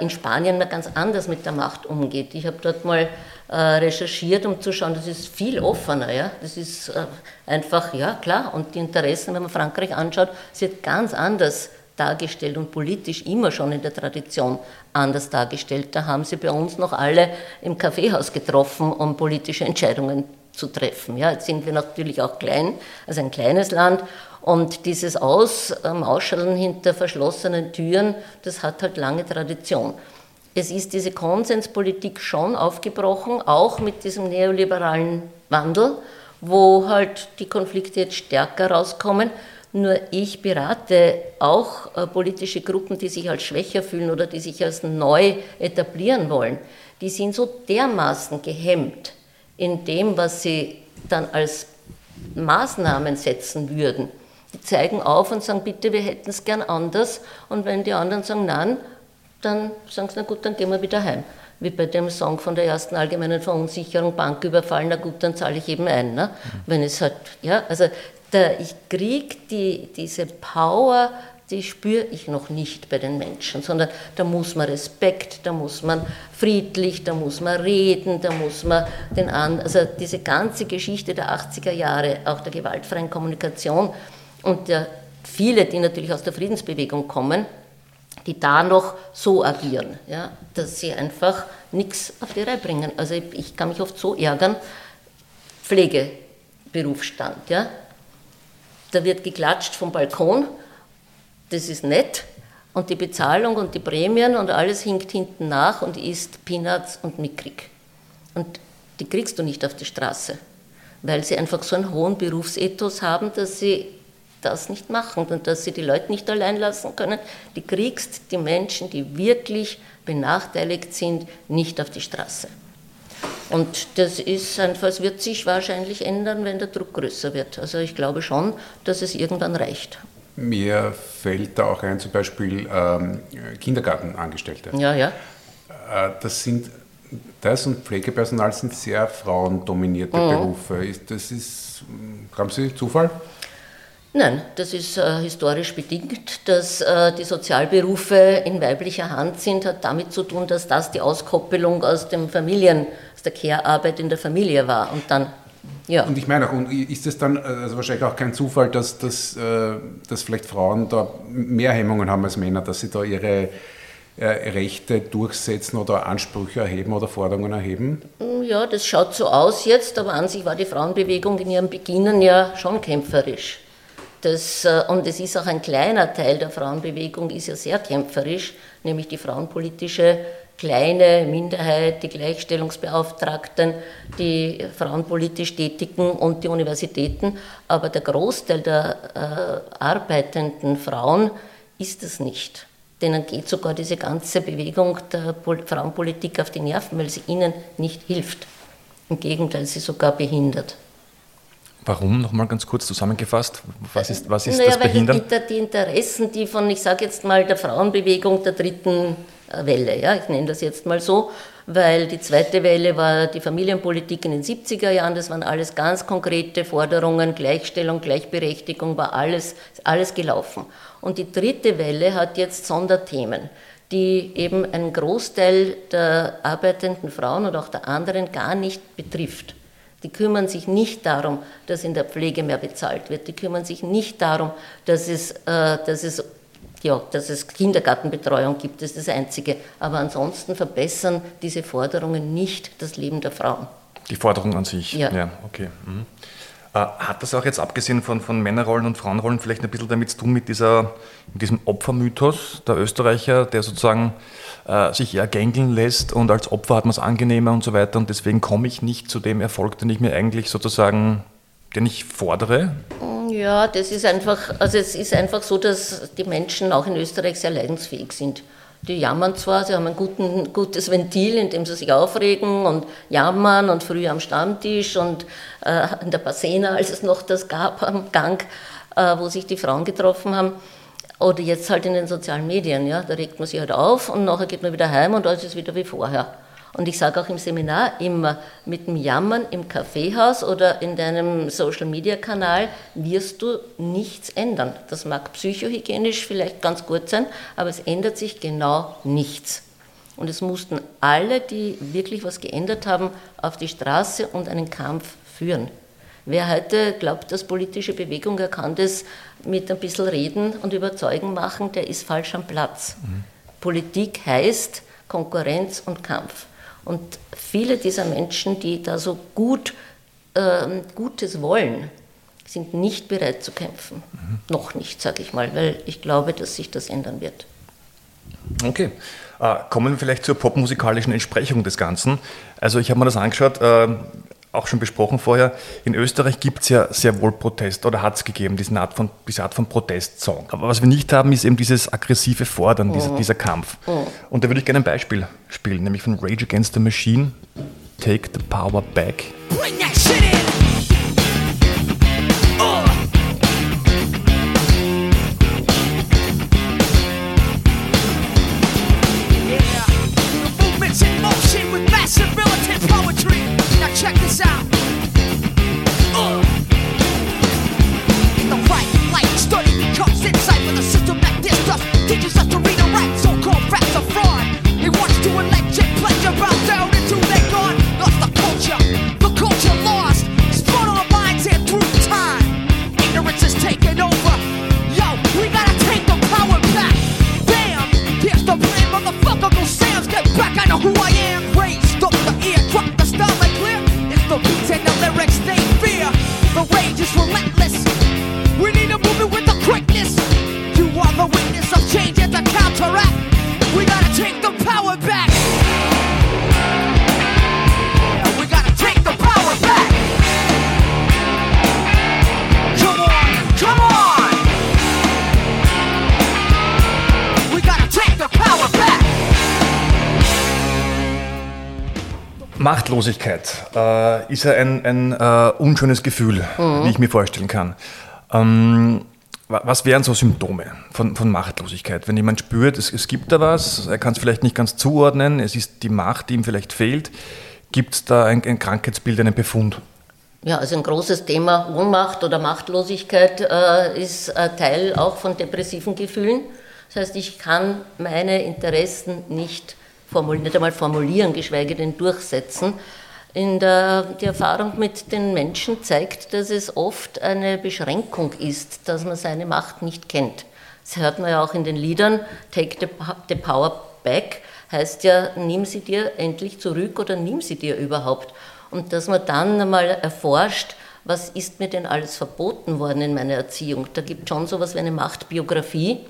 in Spanien man ganz anders mit der Macht umgeht. Ich habe dort mal äh, recherchiert, um zu schauen, das ist viel offener. Ja? Das ist äh, einfach, ja klar, und die Interessen, wenn man Frankreich anschaut, es wird ganz anders dargestellt und politisch immer schon in der Tradition anders dargestellt. Da haben sie bei uns noch alle im Kaffeehaus getroffen, um politische Entscheidungen zu treffen. Ja, jetzt sind wir natürlich auch klein, also ein kleines Land. Und dieses Aus, ähm, Ausschalten hinter verschlossenen Türen, das hat halt lange Tradition. Es ist diese Konsenspolitik schon aufgebrochen, auch mit diesem neoliberalen Wandel, wo halt die Konflikte jetzt stärker rauskommen. Nur ich berate auch äh, politische Gruppen, die sich als schwächer fühlen oder die sich als neu etablieren wollen. Die sind so dermaßen gehemmt in dem, was sie dann als Maßnahmen setzen würden. Zeigen auf und sagen, bitte, wir hätten es gern anders. Und wenn die anderen sagen, nein, dann sagen sie, na gut, dann gehen wir wieder heim. Wie bei dem Song von der ersten allgemeinen Verunsicherung, Banküberfall, na gut, dann zahle ich eben ein. Ne? Wenn es halt, ja, also der, ich kriege die, diese Power, die spüre ich noch nicht bei den Menschen, sondern da muss man Respekt, da muss man friedlich, da muss man reden, da muss man den an, also diese ganze Geschichte der 80er Jahre, auch der gewaltfreien Kommunikation und der, viele, die natürlich aus der Friedensbewegung kommen, die da noch so agieren, ja, dass sie einfach nichts auf die Reihe bringen. Also ich, ich kann mich oft so ärgern, Pflegeberufsstand, ja, da wird geklatscht vom Balkon, das ist nett, und die Bezahlung und die Prämien und alles hinkt hinten nach und ist Peanuts und mickrig. Und die kriegst du nicht auf die Straße, weil sie einfach so einen hohen Berufsethos haben, dass sie das nicht machen und dass sie die Leute nicht allein lassen können. Die kriegst die Menschen, die wirklich benachteiligt sind, nicht auf die Straße. Und das ist einfach, es wird sich wahrscheinlich ändern, wenn der Druck größer wird. Also ich glaube schon, dass es irgendwann reicht. Mir fällt da auch ein, zum Beispiel ähm, Kindergartenangestellte. Ja, ja. Äh, das sind das und Pflegepersonal sind sehr frauendominierte mhm. Berufe. Das ist, haben Sie Zufall? Nein, das ist äh, historisch bedingt. Dass äh, die Sozialberufe in weiblicher Hand sind, hat damit zu tun, dass das die Auskoppelung aus dem Familien, aus der Care-Arbeit in der Familie war. Und dann ja. Und ich meine auch, ist es dann also wahrscheinlich auch kein Zufall, dass, dass, äh, dass vielleicht Frauen da mehr Hemmungen haben als Männer, dass sie da ihre äh, Rechte durchsetzen oder Ansprüche erheben oder Forderungen erheben? Ja, das schaut so aus jetzt, aber an sich war die Frauenbewegung in ihrem Beginnen ja schon kämpferisch. Das, äh, und es ist auch ein kleiner Teil der Frauenbewegung, ist ja sehr kämpferisch, nämlich die frauenpolitische kleine Minderheit, die Gleichstellungsbeauftragten, die frauenpolitisch Tätigen und die Universitäten. Aber der Großteil der äh, arbeitenden Frauen ist es nicht. Denen geht sogar diese ganze Bewegung der Frauenpolitik auf die Nerven, weil sie ihnen nicht hilft. Im Gegenteil, sie sogar behindert. Warum? Nochmal ganz kurz zusammengefasst. Was ist, was ist naja, das Behindern? Weil die, die Interessen, die von, ich sage jetzt mal, der Frauenbewegung der dritten äh, Welle, ja, ich nenne das jetzt mal so, weil die zweite Welle war die Familienpolitik in den 70er Jahren, das waren alles ganz konkrete Forderungen, Gleichstellung, Gleichberechtigung, war alles, alles gelaufen. Und die dritte Welle hat jetzt Sonderthemen die eben einen Großteil der arbeitenden Frauen und auch der anderen gar nicht betrifft. Die kümmern sich nicht darum, dass in der Pflege mehr bezahlt wird. Die kümmern sich nicht darum, dass es, äh, dass es, ja, dass es Kindergartenbetreuung gibt. Das ist das Einzige. Aber ansonsten verbessern diese Forderungen nicht das Leben der Frauen. Die Forderung an sich? Ja. ja okay. Mhm. Äh, hat das auch jetzt abgesehen von, von Männerrollen und Frauenrollen vielleicht ein bisschen damit zu tun mit, dieser, mit diesem Opfermythos der Österreicher, der sozusagen äh, sich eher gängeln lässt und als Opfer hat man es angenehmer und so weiter und deswegen komme ich nicht zu dem Erfolg, den ich mir eigentlich sozusagen, den ich fordere? Ja, das ist einfach, also es ist einfach so, dass die Menschen auch in Österreich sehr leidensfähig sind. Die jammern zwar, sie haben ein guten, gutes Ventil, in dem sie sich aufregen und jammern und früh am Stammtisch und äh, in der Bassena, als es noch das gab am Gang, äh, wo sich die Frauen getroffen haben. Oder jetzt halt in den sozialen Medien, ja, da regt man sich halt auf und nachher geht man wieder heim und alles ist wieder wie vorher. Und ich sage auch im Seminar immer, mit dem Jammern im Kaffeehaus oder in deinem Social-Media-Kanal wirst du nichts ändern. Das mag psychohygienisch vielleicht ganz gut sein, aber es ändert sich genau nichts. Und es mussten alle, die wirklich was geändert haben, auf die Straße und einen Kampf führen. Wer heute glaubt, dass politische Bewegung, er kann das mit ein bisschen Reden und Überzeugen machen, der ist falsch am Platz. Mhm. Politik heißt Konkurrenz und Kampf. Und viele dieser Menschen, die da so gut äh, Gutes wollen, sind nicht bereit zu kämpfen. Mhm. Noch nicht, sage ich mal, weil ich glaube, dass sich das ändern wird. Okay. Äh, kommen wir vielleicht zur popmusikalischen Entsprechung des Ganzen. Also ich habe mir das angeschaut, äh, auch schon besprochen vorher. In Österreich gibt es ja sehr wohl Protest oder hat es gegeben, diese Art von, diese Art von Protestsong. Aber was wir nicht haben, ist eben dieses aggressive Fordern, mhm. dieser, dieser, Kampf. Mhm. Und da würde ich gerne ein Beispiel spielen, nämlich von Rage Against the Machine, Take the Power Back. Bring that shit in. Ist ja ein, ein äh, unschönes Gefühl, mhm. wie ich mir vorstellen kann. Ähm, was wären so Symptome von, von Machtlosigkeit? Wenn jemand spürt, es, es gibt da was, er kann es vielleicht nicht ganz zuordnen, es ist die Macht, die ihm vielleicht fehlt, gibt es da ein, ein Krankheitsbild, einen Befund? Ja, also ein großes Thema Ohnmacht oder Machtlosigkeit äh, ist ein Teil auch von depressiven Gefühlen. Das heißt, ich kann meine Interessen nicht nicht einmal formulieren, geschweige denn durchsetzen. In der, die Erfahrung mit den Menschen zeigt, dass es oft eine Beschränkung ist, dass man seine Macht nicht kennt. Das hört man ja auch in den Liedern, Take the, the Power Back, heißt ja, nimm sie dir endlich zurück oder nimm sie dir überhaupt. Und dass man dann einmal erforscht, was ist mir denn alles verboten worden in meiner Erziehung. Da gibt es schon so etwas wie eine Machtbiografie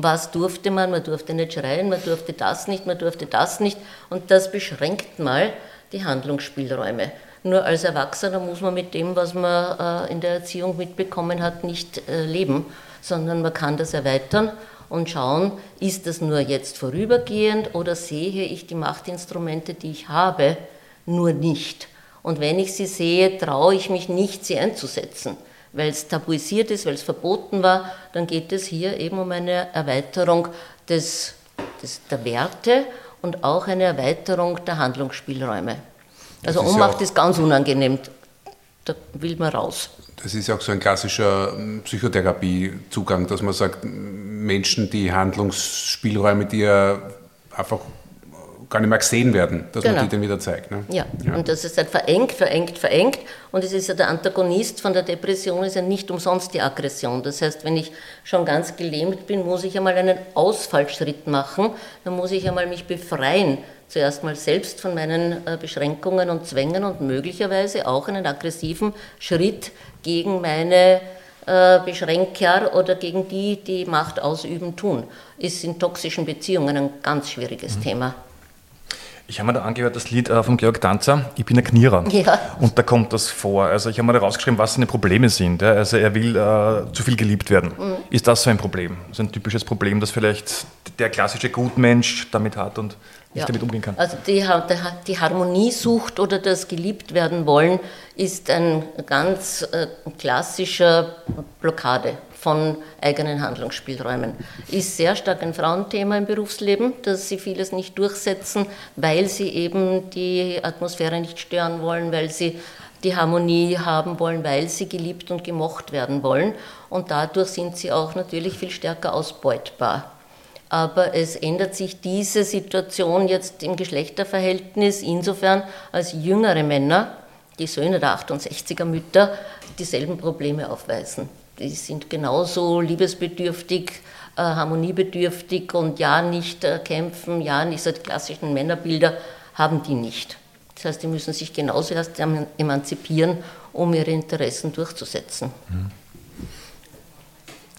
was durfte man, man durfte nicht schreien, man durfte das nicht, man durfte das nicht und das beschränkt mal die Handlungsspielräume. Nur als Erwachsener muss man mit dem, was man äh, in der Erziehung mitbekommen hat, nicht äh, leben, sondern man kann das erweitern und schauen, ist das nur jetzt vorübergehend oder sehe ich die Machtinstrumente, die ich habe, nur nicht. Und wenn ich sie sehe, traue ich mich nicht, sie einzusetzen weil es tabuisiert ist, weil es verboten war, dann geht es hier eben um eine Erweiterung des, des, der Werte und auch eine Erweiterung der Handlungsspielräume. Also ist Ohnmacht ja ist ganz unangenehm, da will man raus. Das ist ja auch so ein klassischer hm, Psychotherapiezugang, dass man sagt, Menschen, die Handlungsspielräume, die ja einfach gar nicht mehr gesehen werden, dass genau. man die dann wieder zeigt. Ne? Ja. ja. und das ist halt verengt, verengt, verengt. Und es ist ja der Antagonist von der Depression, ist ja nicht umsonst die Aggression. Das heißt, wenn ich schon ganz gelähmt bin, muss ich einmal einen Ausfallschritt machen, dann muss ich einmal mich befreien. Zuerst mal selbst von meinen äh, Beschränkungen und Zwängen und möglicherweise auch einen aggressiven Schritt gegen meine äh, Beschränker oder gegen die, die Macht ausüben, tun. Ist in toxischen Beziehungen ein ganz schwieriges mhm. Thema. Ich habe mir da angehört, das Lied äh, von Georg Danzer, Ich bin ein Knierer. Ja. Und da kommt das vor. Also ich habe mir da rausgeschrieben, was seine Probleme sind. Also er will äh, zu viel geliebt werden. Mhm. Ist das so ein Problem? So ein typisches Problem, das vielleicht der klassische Gutmensch damit hat und nicht ja. damit umgehen kann? Also die, die Harmoniesucht oder das geliebt werden wollen ist ein ganz äh, klassischer Blockade von eigenen Handlungsspielräumen. Ist sehr stark ein Frauenthema im Berufsleben, dass sie vieles nicht durchsetzen, weil sie eben die Atmosphäre nicht stören wollen, weil sie die Harmonie haben wollen, weil sie geliebt und gemocht werden wollen. Und dadurch sind sie auch natürlich viel stärker ausbeutbar. Aber es ändert sich diese Situation jetzt im Geschlechterverhältnis insofern, als jüngere Männer die Söhne der 68er Mütter dieselben Probleme aufweisen. Die sind genauso liebesbedürftig, äh, harmoniebedürftig und ja nicht äh, kämpfen, ja nicht so die klassischen Männerbilder haben die nicht. Das heißt, die müssen sich genauso erst emanzipieren, um ihre Interessen durchzusetzen.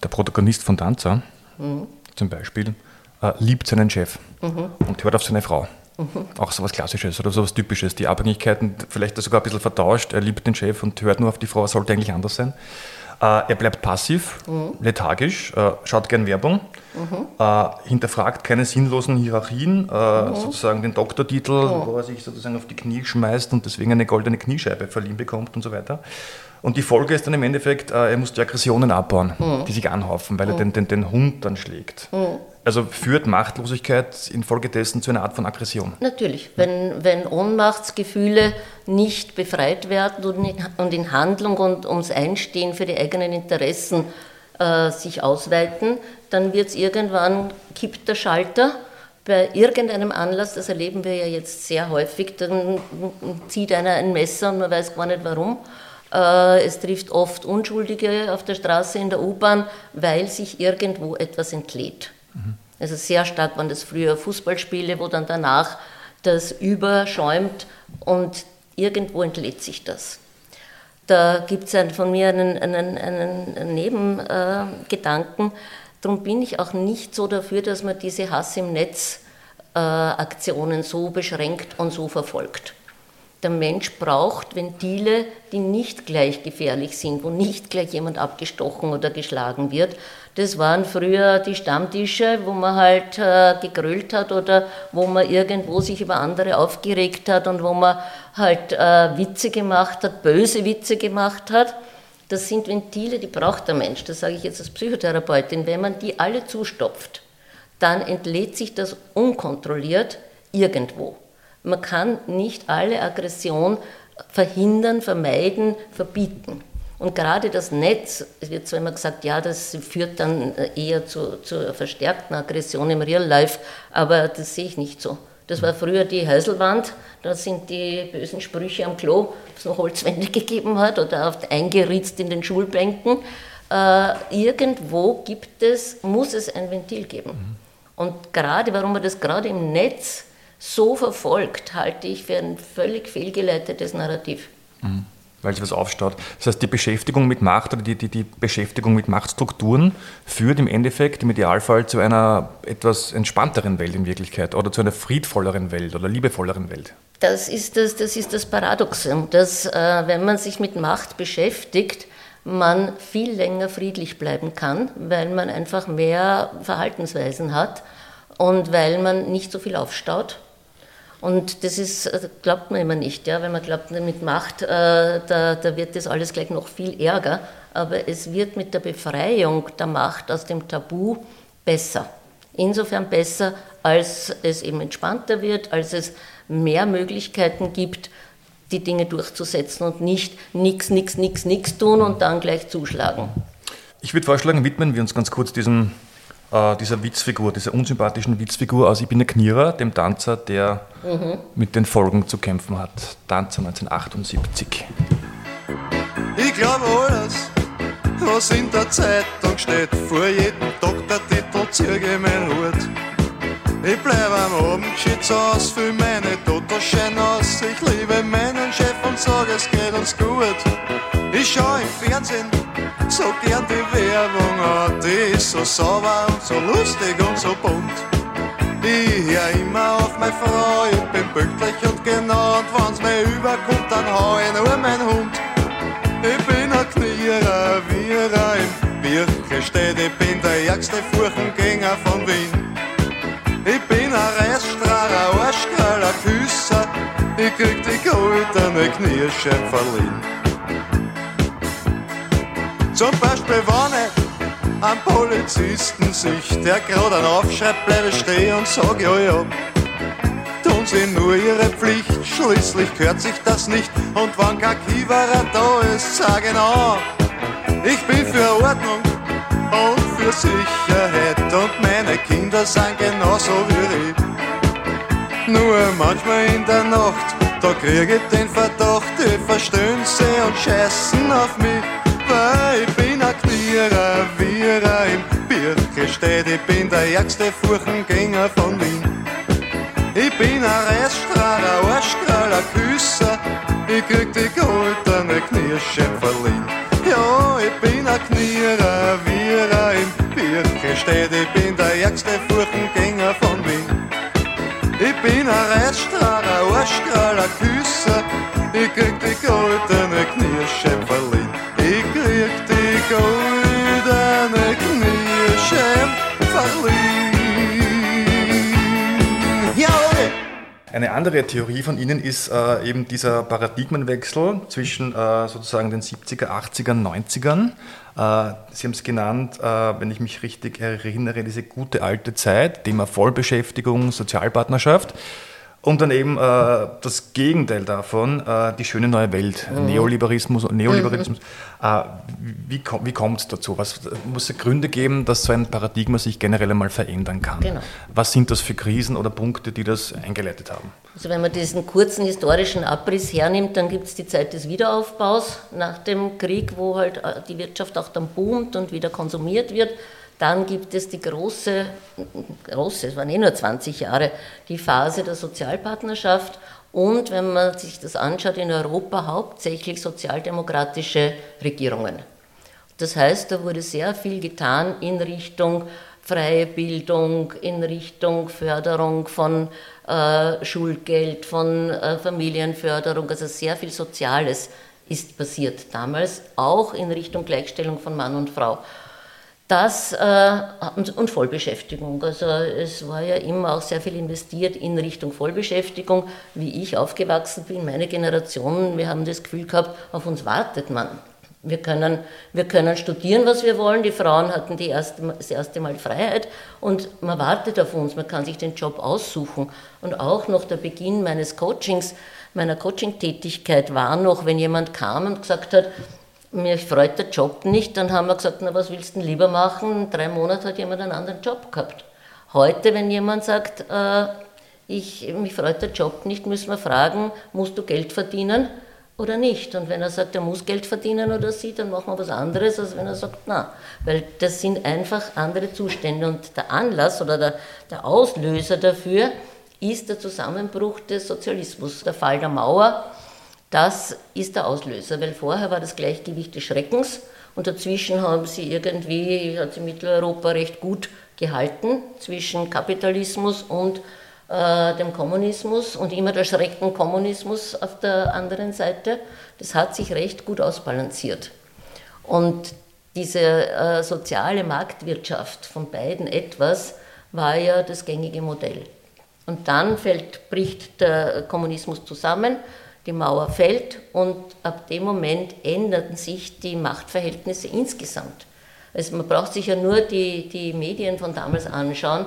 Der Protagonist von Danza mhm. zum Beispiel äh, liebt seinen Chef mhm. und hört auf seine Frau. Mhm. Auch so was Klassisches oder so was Typisches. Die Abhängigkeiten vielleicht sogar ein bisschen vertauscht. Er liebt den Chef und hört nur auf die Frau, sollte eigentlich anders sein. Äh, er bleibt passiv, mhm. lethargisch, äh, schaut gern Werbung, mhm. äh, hinterfragt keine sinnlosen Hierarchien, mhm. sozusagen den Doktortitel, wo er sich sozusagen auf die Knie schmeißt und deswegen eine goldene Kniescheibe verliehen bekommt und so weiter. Und die Folge ist dann im Endeffekt, er muss die Aggressionen abbauen, die sich anhaufen, weil er den, den, den Hund dann schlägt. Also führt Machtlosigkeit infolgedessen zu einer Art von Aggression? Natürlich. Wenn, wenn Ohnmachtsgefühle nicht befreit werden und in, Handlung und ums Einstehen für die eigenen Interessen äh, sich ausweiten, dann wird es irgendwann, kippt der Schalter bei irgendeinem Anlass, das erleben wir ja jetzt sehr häufig, dann zieht einer ein Messer und man weiß gar nicht warum. Äh, es trifft oft Unschuldige auf der Straße, in der U-Bahn, weil sich irgendwo etwas entlädt. Mhm. Also sehr stark waren das früher Fußballspiele, wo dann danach das überschäumt und irgendwo entlädt sich das. Da gibt es von mir einen, einen, einen Nebengedanken. Darum bin ich auch nicht so dafür, dass man diese Hass im Netz äh, Aktionen so beschränkt und so verfolgt. Der Mensch braucht Ventile, die nicht gleich gefährlich sind, wo nicht gleich jemand abgestochen oder geschlagen wird, das waren früher die Stammtische, wo man halt äh, gegrölt hat oder wo man irgendwo sich über andere aufgeregt hat und wo man halt äh, Witze gemacht hat, böse Witze gemacht hat. Das sind Ventile, die braucht der Mensch. Das sage ich jetzt als Psychotherapeutin. Wenn man die alle zustopft, dann entlädt sich das unkontrolliert irgendwo. Man kann nicht alle Aggression verhindern, vermeiden, verbieten. Und gerade das Netz, es wird zwar immer gesagt, ja, das führt dann eher zu, zur verstärkten Aggression im Real Life, aber das sehe ich nicht so. Das war früher die Häuselwand, da sind die bösen Sprüche am Klo, es noch Holzwände [laughs] gegeben hat oder oft eingeritzt in den Schulbänken. Äh, irgendwo gibt es, muss es ein Ventil geben. Und gerade, warum man das gerade im Netz so verfolgt, halte ich für ein völlig fehlgeleitetes Narrativ. Mhm weil sich was aufstaut. Das heißt, die Beschäftigung mit Macht oder die, die, die Beschäftigung mit Machtstrukturen führt im Endeffekt im Idealfall zu einer etwas entspannteren Welt in Wirklichkeit oder zu einer friedvolleren Welt oder liebevolleren Welt. Das ist das, das, ist das Paradoxon, dass äh, wenn man sich mit Macht beschäftigt, man viel länger friedlich bleiben kann, weil man einfach mehr Verhaltensweisen hat und weil man nicht so viel aufstaut und das ist, äh, glaubt man immer nicht, ja, wenn man glaubt, mit Macht, äh, da, da wird das alles gleich noch viel ärger. Aber es wird mit der Befreiung der Macht aus dem Tabu besser. Insofern besser, als es eben entspannter wird, als es mehr Möglichkeiten gibt, die Dinge durchzusetzen und nicht nix, nix, nix, nix tun und dann gleich zuschlagen. Ich würde vorschlagen, widmen wir uns ganz kurz diesem äh, dieser Witzfigur, dieser unsympathischen Witzfigur aus Ich bin der Knierer, dem Tanzer, der mhm. mit den Folgen zu kämpfen hat. Tanzer 1978. Ich glaube alles, was in der Zeitung steht, vor jedem Doktortitel ich mein Hut. Ich bleibe am Abend geschützt aus, füll meine Totoschein aus. Ich liebe meinen Chef und sage, es geht uns gut. Ich schaue im Fernsehen so gern die Werbung an, die ist so sauber und so lustig und so bunt. Ich hör immer auf meine Frau, ich bin pünktlich und genau, und wenn's mir überkommt, dann hau ich nur mein Hund. Ich bin ein Knierer, Wierer im Birkenstedt, ich bin der ärgste Furchengänger von Wien. Ich krieg die goldene Knirschen verliehen. Zum Beispiel, wenn ich am Polizisten sich, der gerade einen aufschreibt, bleibe stehen und sag ja, ja. Tun sie nur ihre Pflicht, schließlich gehört sich das nicht. Und wenn kein Kiewerer da ist, sag genau, ich bin für Ordnung und für Sicherheit. Und meine Kinder sind genauso wie ich. Nur manchmal in der Nacht Da krieg ich den Verdacht, die verstöhnen sie und scheißen auf mich. Weil ich bin ein Knierer, Vierer im Birke. Ich bin der ärgste Furchengänger von Wien. Ich bin ein Reisstrahler, Arschkraller, Küsser. Ich krieg die goldene Knirsche verliehen. Ja, ich bin ein Knierer, Vierer im Birke. Ich bin der ärgste Furchengänger. Ich bin ein Reisstrahler, Arschkraller, Küsser. Ich krieg die goldene Knirsche verliehen. Ich krieg die goldene Knirsche verliehen. Ja, okay. Eine andere Theorie von Ihnen ist äh, eben dieser Paradigmenwechsel zwischen äh, sozusagen den 70er, 80ern, 90ern. Äh, Sie haben es genannt, äh, wenn ich mich richtig erinnere, diese gute alte Zeit, Thema Vollbeschäftigung, Sozialpartnerschaft. Und dann eben äh, das Gegenteil davon, äh, die schöne neue Welt, Neoliberalismus. Neoliberalismus. Äh, wie wie kommt es dazu? Was muss es Gründe geben, dass so ein Paradigma sich generell einmal verändern kann? Genau. Was sind das für Krisen oder Punkte, die das eingeleitet haben? Also wenn man diesen kurzen historischen Abriss hernimmt, dann gibt es die Zeit des Wiederaufbaus nach dem Krieg, wo halt äh, die Wirtschaft auch dann boomt und wieder konsumiert wird. Dann gibt es die große, große, es waren eh nur 20 Jahre, die Phase der Sozialpartnerschaft und, wenn man sich das anschaut, in Europa hauptsächlich sozialdemokratische Regierungen. Das heißt, da wurde sehr viel getan in Richtung freie Bildung, in Richtung Förderung von äh, Schulgeld, von äh, Familienförderung, also sehr viel Soziales ist passiert damals, auch in Richtung Gleichstellung von Mann und Frau. Das äh, und, Vollbeschäftigung. Also es war ja immer auch sehr viel investiert in Richtung Vollbeschäftigung. Wie ich aufgewachsen bin, meine Generation, wir haben das Gefühl gehabt, auf uns wartet man. Wir können, wir können studieren, was wir wollen. Die Frauen hatten die erste, das erste Mal Freiheit und man wartet auf uns. Man kann sich den Job aussuchen. Und auch noch der Beginn meines Coachings, meiner Coaching-Tätigkeit war noch, wenn jemand kam und gesagt hat, mir freut der Job nicht, dann haben wir gesagt, na was willst du denn lieber machen? In drei Monaten hat jemand einen anderen Job gehabt. Heute, wenn jemand sagt, äh, ich, mich freut der Job nicht, müssen wir fragen, musst du Geld verdienen oder nicht? Und wenn er sagt, er muss Geld verdienen oder sie, dann machen wir was anderes, als wenn er sagt, na. Weil das sind einfach andere Zustände. Und der Anlass oder der, der Auslöser dafür ist der Zusammenbruch des Sozialismus, der Fall der Mauer das ist der Auslöser, weil vorher war das Gleichgewicht des Schreckens und dazwischen haben sie irgendwie, hat sie Mitteleuropa recht gut gehalten zwischen Kapitalismus und äh, dem Kommunismus und immer der schreckten Kommunismus auf der anderen Seite. Das hat sich recht gut ausbalanciert. Und diese äh, soziale Marktwirtschaft von beiden etwas war ja das gängige Modell. Und dann fällt, bricht der Kommunismus zusammen die Mauer fällt und ab dem Moment ändern sich die Machtverhältnisse insgesamt. Also man braucht sich ja nur die, die Medien von damals anschauen.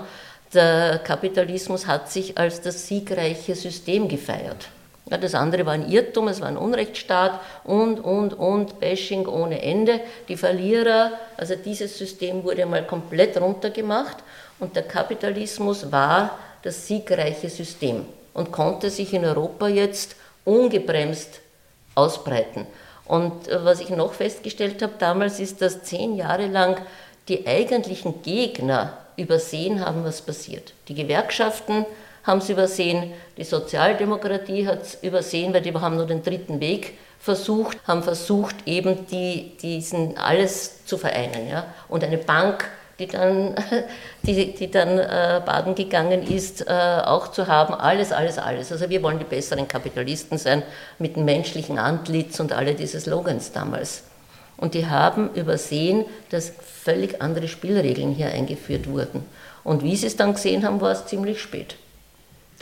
Der Kapitalismus hat sich als das siegreiche System gefeiert. Ja, das andere war ein Irrtum, es war ein Unrechtsstaat und, und, und, Bashing ohne Ende. Die Verlierer, also dieses System wurde mal komplett runtergemacht und der Kapitalismus war das siegreiche System und konnte sich in Europa jetzt ungebremst ausbreiten. Und äh, was ich noch festgestellt habe damals, ist, dass zehn Jahre lang die eigentlichen Gegner übersehen haben, was passiert. Die Gewerkschaften haben es übersehen, die Sozialdemokratie hat es übersehen, weil die haben nur den dritten Weg versucht, haben versucht, eben die, diesen alles zu vereinen. Ja? Und eine Bank die dann, [laughs] die, die dann äh, baden gegangen ist, äh, auch zu haben. Alles, alles, alles. Also wir wollen die besseren Kapitalisten sein mit dem menschlichen Antlitz und alle diese Slogans damals. Und die haben übersehen, dass völlig andere Spielregeln hier eingeführt wurden. Und wie sie es dann gesehen haben, war es ziemlich spät.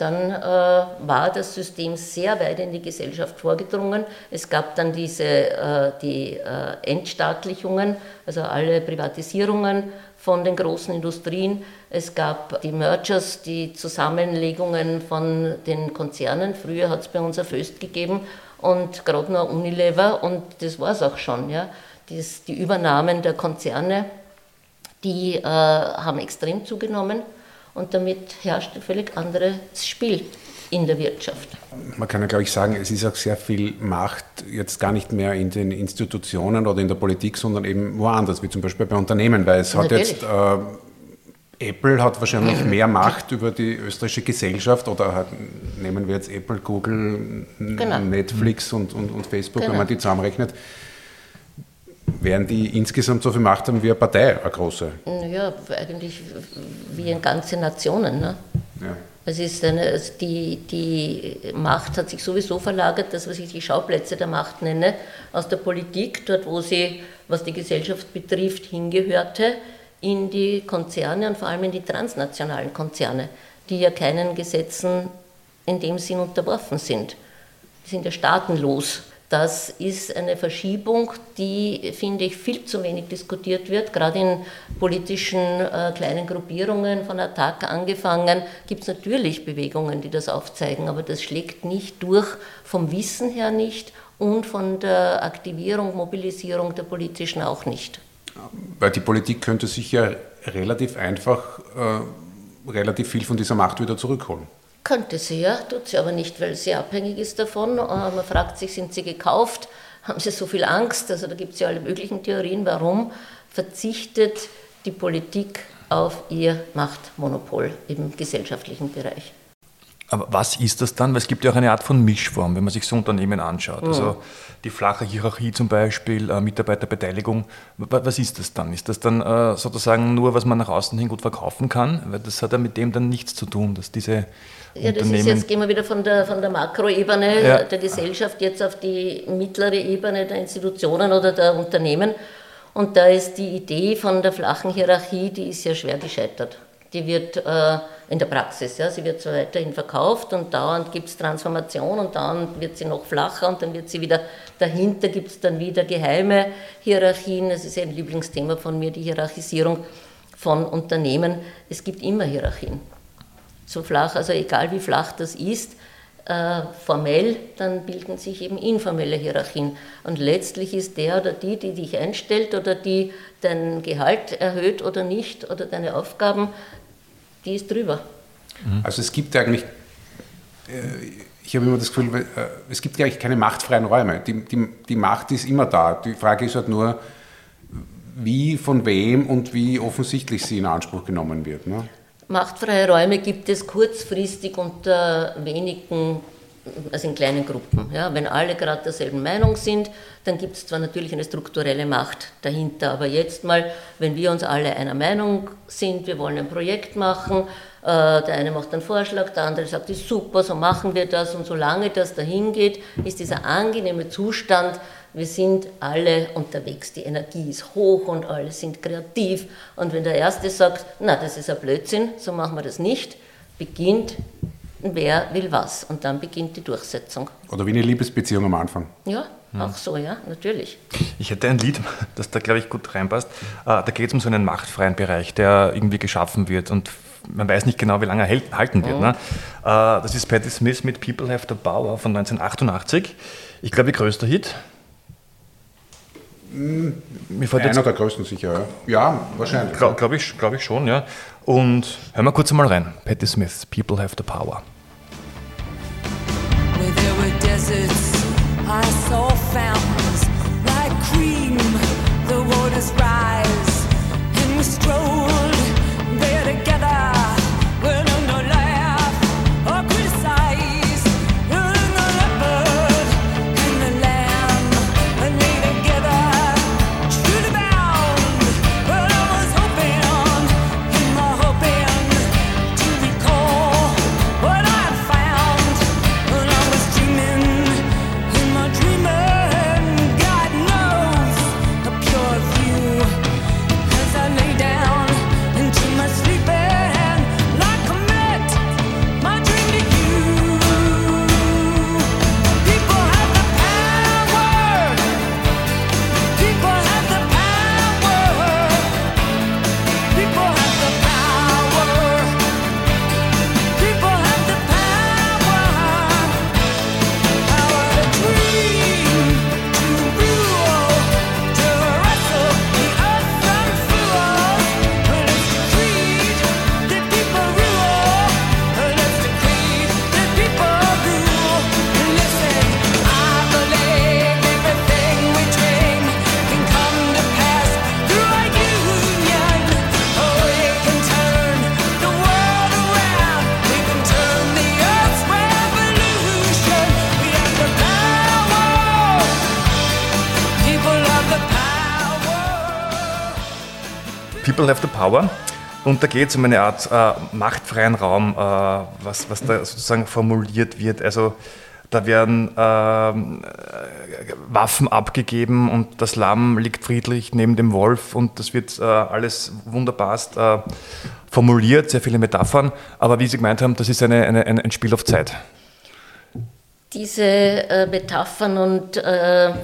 Dann äh, war das System sehr weit in die Gesellschaft vorgedrungen. Es gab dann diese äh, die äh, Entstaatlichungen, also alle Privatisierungen von den großen Industrien. Es gab die Mergers, die Zusammenlegungen von den Konzernen. Früher hat es bei uns ein Föst gegeben und gerade noch Unilever und das war es auch schon. Ja. Das, die Übernahmen der Konzerne, die äh, haben extrem zugenommen und damit herrscht ein völlig anderes Spiel. in der Wirtschaft. Man kann ja, glaube ich, sagen, es ist auch sehr viel Macht jetzt gar nicht mehr in den Institutionen oder in der Politik, sondern eben woanders, wie zum Beispiel bei Unternehmen, weil es hat Natürlich. jetzt äh, Apple hat wahrscheinlich [clears throat] mehr Macht über die österreichische Gesellschaft oder hat, nehmen wir jetzt Apple, Google, Genau. Netflix und, und, und Facebook, wenn Genau. man die zusammenrechnet, werden die insgesamt so viel Macht haben wie eine Partei, eine große. Ja, eigentlich wie in ganze Nationen. Ne? Ja. Es ist eine, also die, die Macht hat sich sowieso verlagert, das, was ich die Schauplätze der Macht nenne, aus der Politik, dort wo sie, was die Gesellschaft betrifft, hingehörte, in die Konzerne und vor allem in die transnationalen Konzerne, die ja keinen Gesetzen in dem Sinn unterworfen sind. Die sind ja staatenlos. Das ist eine Verschiebung, die, finde ich, viel zu wenig diskutiert wird. Gerade in politischen äh, kleinen Gruppierungen, von Attac angefangen, gibt es natürlich Bewegungen, die das aufzeigen, aber das schlägt nicht durch, vom Wissen her nicht und von der Aktivierung, Mobilisierung der politischen auch nicht. Weil die Politik könnte sich ja relativ einfach äh, relativ viel von dieser Macht wieder zurückholen. Könnte sie ja, tut sie aber nicht, weil sie abhängig ist davon. Äh, Man fragt sich, sind sie gekauft? Haben sie so viel Angst? Also da gibt es ja alle möglichen Theorien. Warum verzichtet die Politik auf ihr Machtmonopol im gesellschaftlichen Bereich? Aber was ist das dann? Weil es gibt ja auch eine Art von Mischform, wenn man sich so Unternehmen anschaut. Also die flache Hierarchie zum Beispiel, äh, Mitarbeiterbeteiligung. Wa- Was ist das dann? Ist das dann äh, sozusagen nur, was man nach außen hin gut verkaufen kann? Weil das hat ja mit dem dann nichts zu tun, dass diese Ja, das ist jetzt, gehen wir wieder von der, von der Makroebene Ja. der Gesellschaft jetzt auf die mittlere Ebene der Institutionen oder der Unternehmen. Und da ist die Idee von der flachen Hierarchie, die ist ja schwer gescheitert. Die wird äh, in der Praxis, ja, sie wird so weiterhin verkauft und dauernd gibt es Transformation und dauernd wird sie noch flacher und dann wird sie wieder, dahinter gibt es dann wieder geheime Hierarchien. Das ist ja ein Lieblingsthema von mir, die Hierarchisierung von Unternehmen. Es gibt immer Hierarchien so flach, also egal wie flach das ist, äh, formell, dann bilden sich eben informelle Hierarchien. Und letztlich ist der oder die, die dich einstellt oder die dein Gehalt erhöht oder nicht oder deine Aufgaben, die ist drüber. Also es gibt eigentlich, äh, ich habe immer das Gefühl, äh, es gibt eigentlich keine machtfreien Räume. Die, die, die Macht ist immer da. Die Frage ist halt nur, wie, von wem und wie offensichtlich sie in Anspruch genommen wird. Ne? Machtfreie Räume gibt es kurzfristig unter wenigen, also in kleinen Gruppen. Ja, wenn alle gerade derselben Meinung sind, dann gibt es zwar natürlich eine strukturelle Macht dahinter, aber jetzt mal, wenn wir uns alle einer Meinung sind, wir wollen ein Projekt machen, äh, der eine macht einen Vorschlag, der andere sagt, ist super, so machen wir das und solange das dahin geht, ist dieser angenehme Zustand, wir sind alle unterwegs, die Energie ist hoch und alle sind kreativ. Und wenn der Erste sagt, na, das ist ein Blödsinn, so machen wir das nicht, beginnt, wer will was. Und dann beginnt die Durchsetzung. Oder wie eine Liebesbeziehung am Anfang. Ja, auch so, ja, natürlich. Ich hätte ein Lied, [laughs] das da, glaube ich, gut reinpasst. Äh, Da geht es um so einen machtfreien Bereich, der irgendwie geschaffen wird und man weiß nicht genau, wie lange er hält, halten wird. Ne? Äh, Das ist Patti Smith mit People Have the Power von 1988. Ich glaube, ihr größter Hit. Mir fällt jetzt Einer der größten sicher. Ja, ja wahrscheinlich. Glaube glaub ich, glaub ich schon, ja. Und hören wir kurz mal rein. Patti Smith, People Have the Power. Where there were deserts, I saw fountains like cream. The waters rise, and we power. Und da geht es um eine Art äh, machtfreien Raum, äh, was, was da sozusagen formuliert wird. Also da werden ähm, äh, Waffen abgegeben und das Lamm liegt friedlich neben dem Wolf und das wird äh, alles wunderbarst äh, formuliert, sehr viele Metaphern. Aber wie Sie gemeint haben, das ist eine, eine, ein Spiel auf Zeit. Diese äh, Metaphern und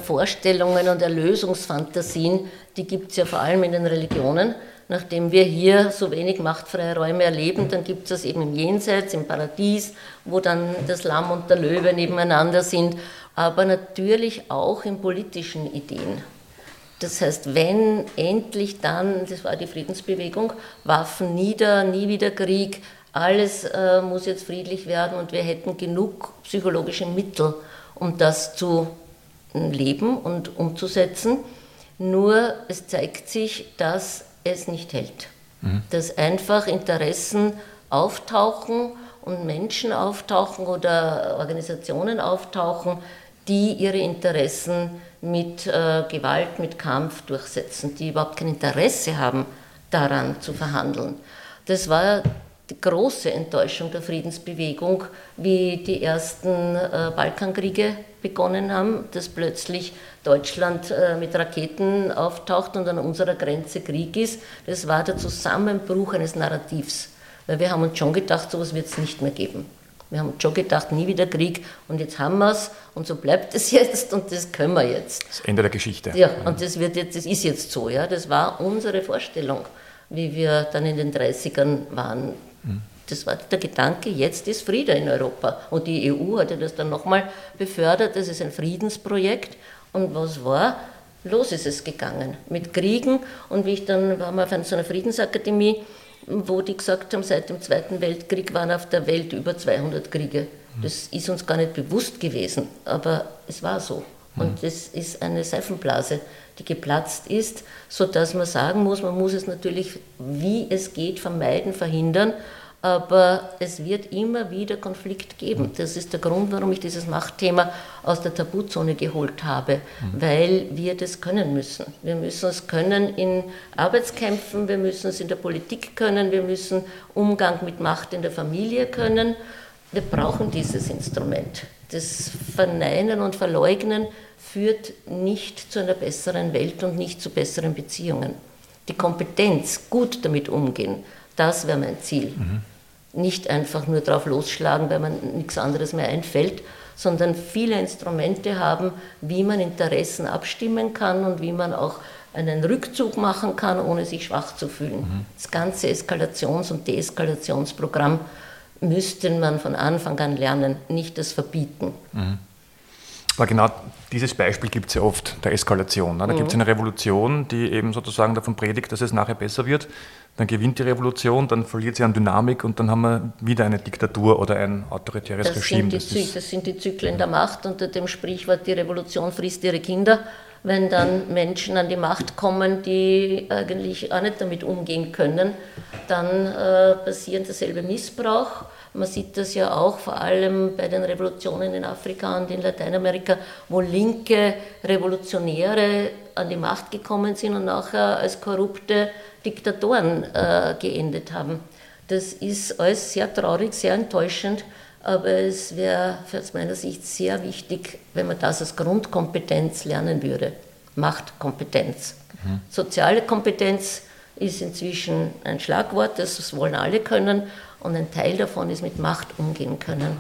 Vorstellungen und Erlösungsfantasien, die gibt es ja vor allem in den Religionen. Nachdem wir hier so wenig machtfreie Räume erleben, dann gibt es das eben im Jenseits, im Paradies, wo dann das Lamm und der Löwe nebeneinander sind, aber natürlich auch in politischen Ideen. Das heißt, wenn endlich dann, das war die Friedensbewegung, Waffen nieder, nie wieder Krieg, alles äh, muss jetzt friedlich werden und wir hätten genug psychologische Mittel, um das zu leben und umzusetzen. Nur es zeigt sich, dass es nicht hält. Mhm. Dass einfach Interessen auftauchen und Menschen auftauchen oder Organisationen auftauchen, die ihre Interessen mit äh, Gewalt, mit Kampf durchsetzen, die überhaupt kein Interesse haben, daran zu verhandeln. Das war die große Enttäuschung der Friedensbewegung, wie die ersten äh, Balkankriege begonnen haben, dass plötzlich Deutschland äh, mit Raketen auftaucht und an unserer Grenze Krieg ist. Das war der Zusammenbruch eines Narrativs, weil wir haben uns schon gedacht, sowas wird es nicht mehr geben. Wir haben schon gedacht, nie wieder Krieg und jetzt haben wir es und so bleibt es [laughs] jetzt und das können wir jetzt. Das Ende der Geschichte. Ja, und das, wird jetzt, das ist jetzt so. Ja. Das war unsere Vorstellung, wie wir dann in den 30ern waren. Das war der Gedanke, jetzt ist Friede in Europa. Und die EU hatte das dann nochmal befördert, das ist ein Friedensprojekt. Und was war? Los ist es gegangen mit Kriegen. Und wie ich dann war mal auf so einer Friedensakademie, wo die gesagt haben, seit dem Zweiten Weltkrieg waren auf der Welt über 200 Kriege. Das ist uns gar nicht bewusst gewesen, aber es war so. Und es ist eine Seifenblase, die geplatzt ist, sodass man sagen muss, man muss es natürlich, wie es geht, vermeiden, verhindern. Aber es wird immer wieder Konflikt geben. Das ist der Grund, warum ich dieses Machtthema aus der Tabuzone geholt habe, weil wir das können müssen. Wir müssen es können in Arbeitskämpfen, wir müssen es in der Politik können, wir müssen Umgang mit Macht in der Familie können. Wir brauchen dieses Instrument. Das Verneinen und Verleugnen führt nicht zu einer besseren Welt und nicht zu besseren Beziehungen. Die Kompetenz, gut damit umgehen, das wäre mein Ziel. Mhm. Nicht einfach nur drauf losschlagen, weil man nichts anderes mehr einfällt, sondern viele Instrumente haben, wie man Interessen abstimmen kann und wie man auch einen Rückzug machen kann, ohne sich schwach zu fühlen. Mhm. Das ganze Eskalations- und Deeskalationsprogramm müsste man von Anfang an lernen, nicht das Verbieten. Mhm. Aber genau dieses Beispiel gibt es ja oft, der Eskalation. Ne? Da mhm. gibt es eine Revolution, die eben sozusagen davon predigt, dass es nachher besser wird. Dann gewinnt die Revolution, dann verliert sie an Dynamik und dann haben wir wieder eine Diktatur oder ein autoritäres das Regime. Sind das, das sind die Zyklen der Macht unter dem Sprichwort, die Revolution frisst ihre Kinder. Wenn dann Menschen an die Macht kommen, die eigentlich auch nicht damit umgehen können, dann äh, passiert derselbe Missbrauch man sieht das ja auch vor allem bei den Revolutionen in Afrika und in Lateinamerika, wo linke Revolutionäre an die Macht gekommen sind und nachher als korrupte Diktatoren äh, geendet haben. Das ist alles sehr traurig, sehr enttäuschend, aber es wäre aus meiner Sicht sehr wichtig, wenn man das als Grundkompetenz lernen würde. Machtkompetenz. Mhm. Soziale Kompetenz ist inzwischen ein Schlagwort, das wollen alle können, und ein Teil davon ist mit Macht umgehen können.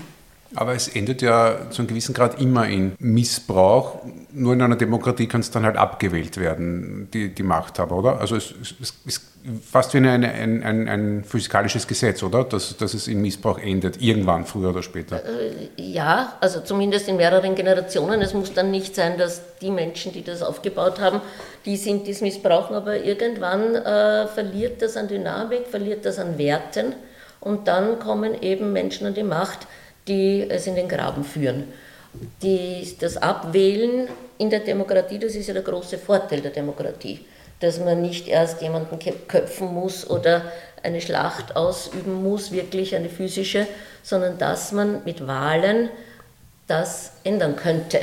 Aber es endet ja zu einem gewissen Grad immer in Missbrauch. Nur in einer Demokratie kann es dann halt abgewählt werden, die, die Machthaber, oder? Also es, es ist fast wie eine, ein, ein, ein, physikalisches Gesetz, oder? Dass, dass es in Missbrauch endet, irgendwann, früher oder später. Äh, ja, also zumindest in mehreren Generationen. Es muss dann nicht sein, dass die Menschen, die das aufgebaut haben, die sind, die es missbrauchen, aber irgendwann äh, verliert das an Dynamik, verliert das an Werten und dann kommen eben Menschen an die Macht, die es in den Graben führen. Die, das Abwählen in der Demokratie, das ist ja der große Vorteil der Demokratie, dass man nicht erst jemanden köpfen muss oder eine Schlacht ausüben muss, wirklich eine physische, sondern dass man mit Wahlen das ändern könnte.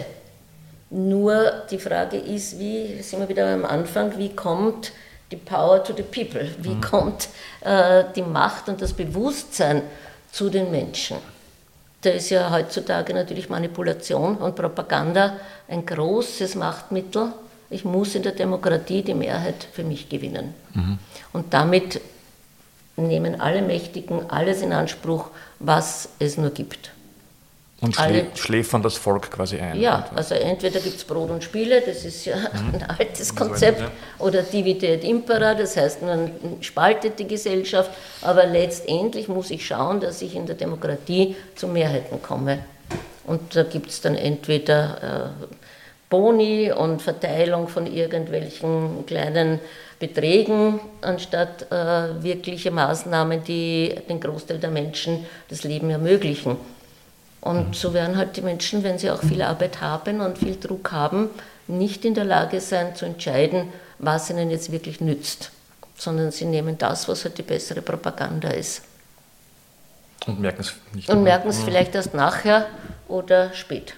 Nur die Frage ist, wie sind wir wieder am Anfang, wie kommt die Power to the People. Wie kommt äh, die Macht und das Bewusstsein zu den Menschen? Da ist ja heutzutage natürlich Manipulation und Propaganda ein großes Machtmittel. Ich muss in der Demokratie die Mehrheit für mich gewinnen. Und damit nehmen alle Mächtigen alles in Anspruch, was es nur gibt. Und Alle- schlä schläfern das Volk quasi ein. Ja, also entweder gibt es Brot und Spiele, das ist ja [laughs] ein altes Konzept, oder Divide et Impera, das heißt, man spaltet die Gesellschaft, aber letztendlich muss ich schauen, dass ich in der Demokratie zu Mehrheiten komme. Und da gibt es dann entweder äh, Boni und Verteilung von irgendwelchen kleinen Beträgen, anstatt äh, wirkliche Maßnahmen, die den Großteil der Menschen das Leben ermöglichen. Und so werden halt die Menschen, wenn sie auch viel Arbeit haben und viel Druck haben, nicht in der Lage sein zu entscheiden, was ihnen jetzt wirklich nützt, sondern sie nehmen das, was halt die bessere Propaganda ist. Und merken es nicht. Und merken es vielleicht erst nachher oder spät.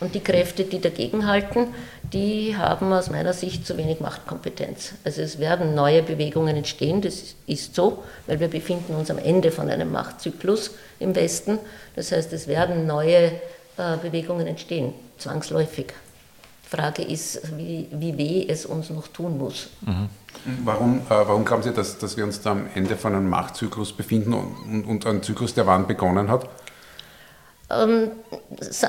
Und die Kräfte, die dagegenhalten, die haben aus meiner Sicht zu wenig Machtkompetenz. Also es werden neue Bewegungen entstehen, das ist so, weil wir befinden uns am Ende von einem Machtzyklus im Westen. Das heißt, es werden neue äh, Bewegungen entstehen, zwangsläufig. Die Frage ist, wie, wie weh es uns noch tun muss. Warum, äh, warum glauben Sie, dass, dass wir uns da am Ende von einem Machtzyklus befinden und, und, und ein Zyklus, der wann begonnen hat? Ähm,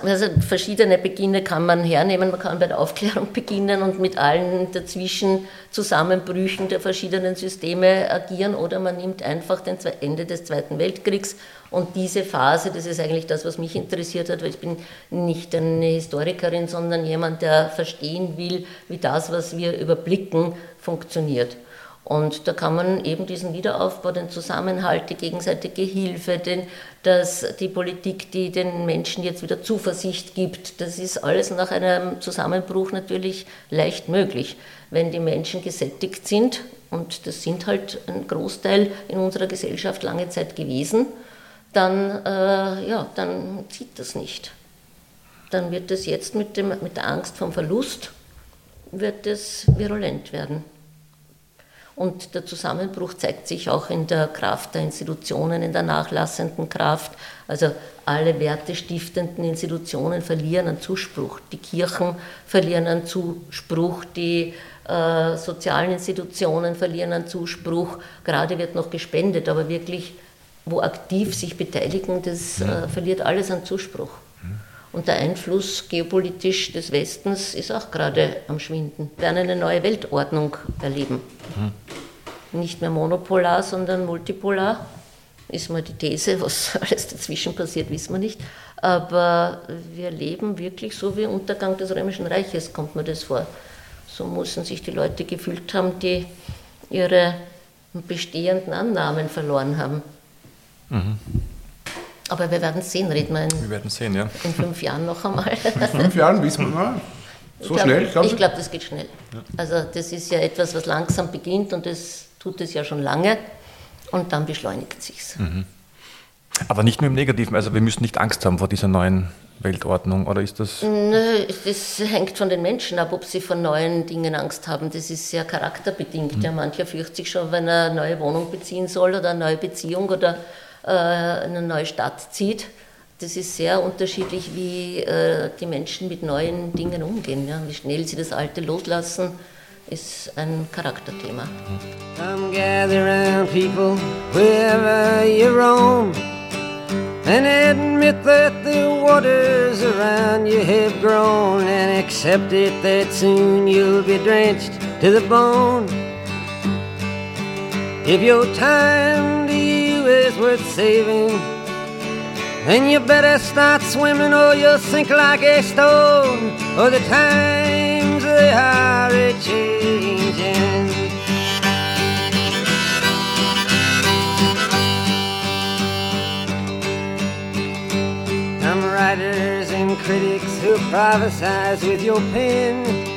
also verschiedene Beginne kann man hernehmen. Man kann bei der Aufklärung beginnen und mit allen dazwischen Zusammenbrüchen der verschiedenen Systeme agieren oder man nimmt einfach das Ende des Zweiten Weltkriegs und diese Phase, das ist eigentlich das, was mich interessiert hat, weil ich bin nicht eine Historikerin, sondern jemand, der verstehen will, wie das, was wir überblicken, funktioniert. Und da kann man eben diesen Wiederaufbau, den Zusammenhalt, die gegenseitige Hilfe, den, dass die Politik, die den Menschen jetzt wieder Zuversicht gibt, das ist alles nach einem Zusammenbruch natürlich leicht möglich. Wenn die Menschen gesättigt sind, und das sind halt ein Großteil in unserer Gesellschaft lange Zeit gewesen, dann, äh, ja, dann zieht das nicht. Dann wird es jetzt mit, dem, mit der Angst vom Verlust, wird es virulent werden. Und der Zusammenbruch zeigt sich auch in der Kraft der Institutionen, in der nachlassenden Kraft. Also alle wertestiftenden Institutionen verlieren an Zuspruch. Die Kirchen verlieren an Zuspruch, die äh, sozialen Institutionen verlieren an Zuspruch. Gerade wird noch gespendet, aber wirklich, wo aktiv sich beteiligen, das äh, verliert alles an Zuspruch. Und der Einfluss geopolitisch des Westens ist auch gerade am Schwinden. Wir werden eine neue Weltordnung erleben. Nicht mehr monopolar, sondern multipolar. Ist mal die These, was [laughs] alles dazwischen passiert, wissen wir nicht. Aber wir leben wirklich so wie Untergang des Römischen Reiches, kommt mir das vor. So müssen sich die Leute gefühlt haben, die ihre bestehenden Annahmen verloren haben. Aber wir werden sehen, reden wir in, Wir werden sehen, ja. in fünf Jahren noch einmal. [laughs] Fünf Jahren wissen wir, na, so Ich glaub- schnell, glauben Ich glaube, das geht schnell. Also das ist ja etwas, was langsam beginnt und das tut es ja schon lange und dann beschleunigt sich's. Aber nicht nur im Negativen. Also wir müssen nicht Angst haben vor dieser neuen Weltordnung. Oder ist das. Nö, das hängt von den Menschen ab, ob sie vor neuen Dingen Angst haben. Das ist sehr charakterbedingt. Ja, mancher fürchtet sich schon, wenn er eine neue Wohnung beziehen soll oder eine neue Beziehung oder in eine neue Stadt zieht. Das ist sehr unterschiedlich, wie äh, die Menschen mit neuen Dingen umgehen. Ja. Wie schnell sie das Alte loslassen, ist ein Charakterthema. Come gather round, people, wherever you roam, and admit that the waters around you have grown, and accept it that soon you'll be drenched to the bone. If your time is worth saving, then you better start swimming or you'll sink like a stone, or the times they are a changing. Some writers and critics who prophesize with your pen.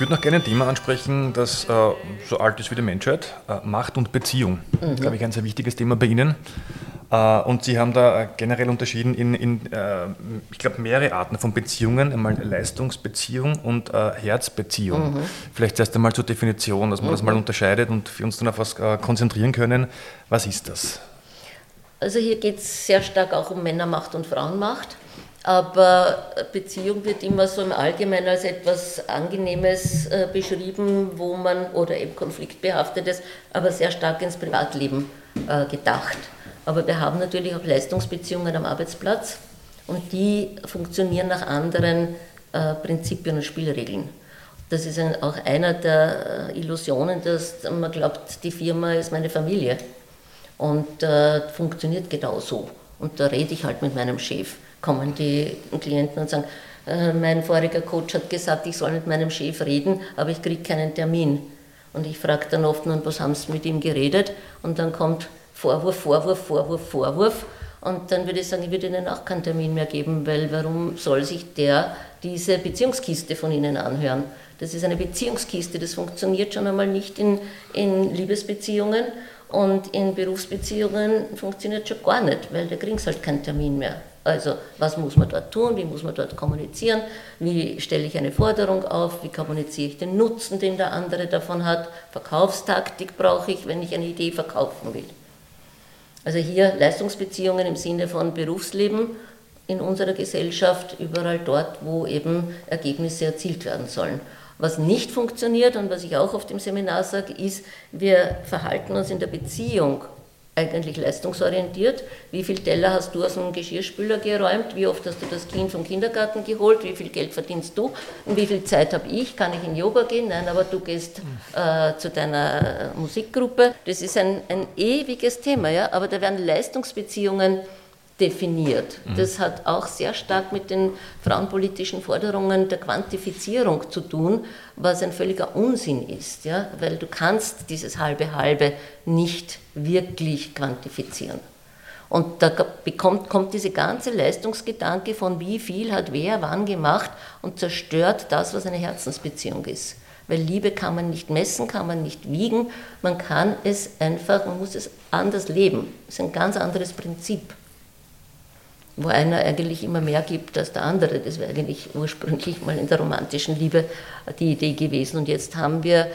Ich würde noch gerne ein Thema ansprechen, das äh, so alt ist wie die Menschheit. Äh, Macht und Beziehung. Das ist, glaube ich, ein sehr wichtiges Thema bei Ihnen. Äh, und Sie haben da äh, generell unterschieden in, in äh, ich glaube, mehrere Arten von Beziehungen. Einmal Leistungsbeziehung und äh, Herzbeziehung. Vielleicht erst einmal zur Definition, dass man das mal unterscheidet und wir uns dann auf was konzentrieren können. Was ist das? Also hier geht es sehr stark auch um Männermacht und Frauenmacht. Aber Beziehung wird immer so im Allgemeinen als etwas Angenehmes äh, beschrieben, wo man, oder eben konfliktbehaftetes, aber sehr stark ins Privatleben äh, gedacht. Aber wir haben natürlich auch Leistungsbeziehungen am Arbeitsplatz und die funktionieren nach anderen äh, Prinzipien und Spielregeln. Das ist ein, auch einer der äh, Illusionen, dass man glaubt, die Firma ist meine Familie. Und äh, funktioniert genau so. Und da rede ich halt mit meinem Chef. Kommen die Klienten und sagen, äh, mein voriger Coach hat gesagt, ich soll mit meinem Chef reden, aber ich kriege keinen Termin. Und ich frage dann oft, nun, was haben Sie mit ihm geredet? Und dann kommt Vorwurf, Vorwurf, Vorwurf, Vorwurf. Und dann würde ich sagen, ich würde Ihnen auch keinen Termin mehr geben, weil warum soll sich der diese Beziehungskiste von Ihnen anhören? Das ist eine Beziehungskiste, das funktioniert schon einmal nicht in, in Liebesbeziehungen und in Berufsbeziehungen funktioniert schon gar nicht, weil da kriegen sie halt keinen Termin mehr. Also was muss man dort tun, wie muss man dort kommunizieren, wie stelle ich eine Forderung auf, wie kommuniziere ich den Nutzen, den der andere davon hat, Verkaufstaktik brauche ich, wenn ich eine Idee verkaufen will. Also hier Leistungsbeziehungen im Sinne von Berufsleben in unserer Gesellschaft, überall dort, wo eben Ergebnisse erzielt werden sollen. Was nicht funktioniert und was ich auch auf dem Seminar sage, ist, wir verhalten uns in der Beziehung eigentlich leistungsorientiert. Wie viel Teller hast du aus dem Geschirrspüler geräumt? Wie oft hast du das Kind vom Kindergarten geholt? Wie viel Geld verdienst du? Und wie viel Zeit habe ich? Kann ich in Yoga gehen? Nein, aber du gehst äh, zu deiner Musikgruppe. Das ist ein, ein ewiges Thema, ja? aber da werden Leistungsbeziehungen definiert. Das hat auch sehr stark mit den frauenpolitischen Forderungen der Quantifizierung zu tun, was ein völliger Unsinn ist, ja? weil du kannst dieses halbe halbe nicht wirklich quantifizieren. Und da bekommt, kommt diese ganze Leistungsgedanke von wie viel hat wer wann gemacht und zerstört das, was eine Herzensbeziehung ist. Weil Liebe kann man nicht messen, kann man nicht wiegen, man kann es einfach, man muss es anders leben. Das ist ein ganz anderes Prinzip wo einer eigentlich immer mehr gibt als der andere. Das wäre eigentlich ursprünglich mal in der romantischen Liebe die Idee gewesen. Und jetzt haben wir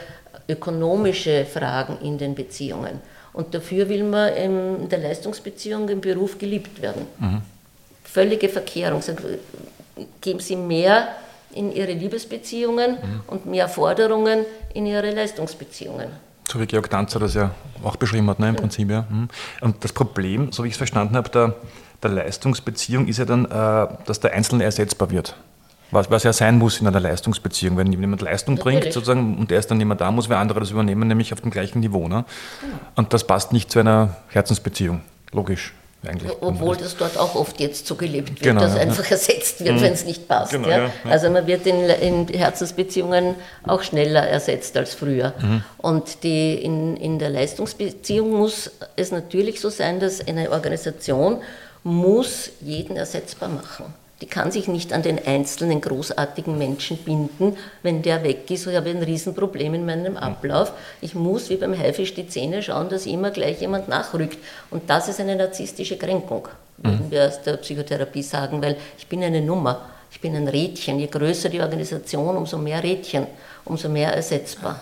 ökonomische Fragen in den Beziehungen. Und dafür will man in der Leistungsbeziehung im Beruf geliebt werden. Völlige Verkehrung. Sagen, Geben Sie mehr in Ihre Liebesbeziehungen und mehr Forderungen in Ihre Leistungsbeziehungen. So wie Georg Danzer das ja auch beschrieben hat, ne, im Prinzip. Ja. Mhm. Und das Problem, so wie ich es verstanden habe, der, der Leistungsbeziehung ist ja dann, äh, dass der Einzelne ersetzbar wird. Was, was ja sein muss in einer Leistungsbeziehung. Wenn jemand Leistung bringt Natürlich. sozusagen und der ist dann nicht mehr da, muss wer andere das übernehmen, nämlich auf dem gleichen Niveau. Ne? Und das passt nicht zu einer Herzensbeziehung. Logisch, eigentlich. Obwohl das dort auch oft jetzt so gelebt wird, Genau, dass ja. einfach ersetzt wird, wenn es nicht passt. Genau, ja? ja, ja. Also man wird in, in Herzensbeziehungen auch schneller ersetzt als früher. Mhm. Und die, in, in der Leistungsbeziehung muss es natürlich so sein, dass eine Organisation muss jeden ersetzbar machen. Die kann sich nicht an den einzelnen großartigen Menschen binden, wenn der weg ist. Ich habe ein Riesenproblem in meinem Ablauf. Ich muss wie beim Haifisch die Zähne schauen, dass immer gleich jemand nachrückt. Und das ist eine narzisstische Kränkung, würden wir aus der Psychotherapie sagen, weil ich bin eine Nummer, ich bin ein Rädchen. Je größer die Organisation, umso mehr Rädchen, umso mehr ersetzbar.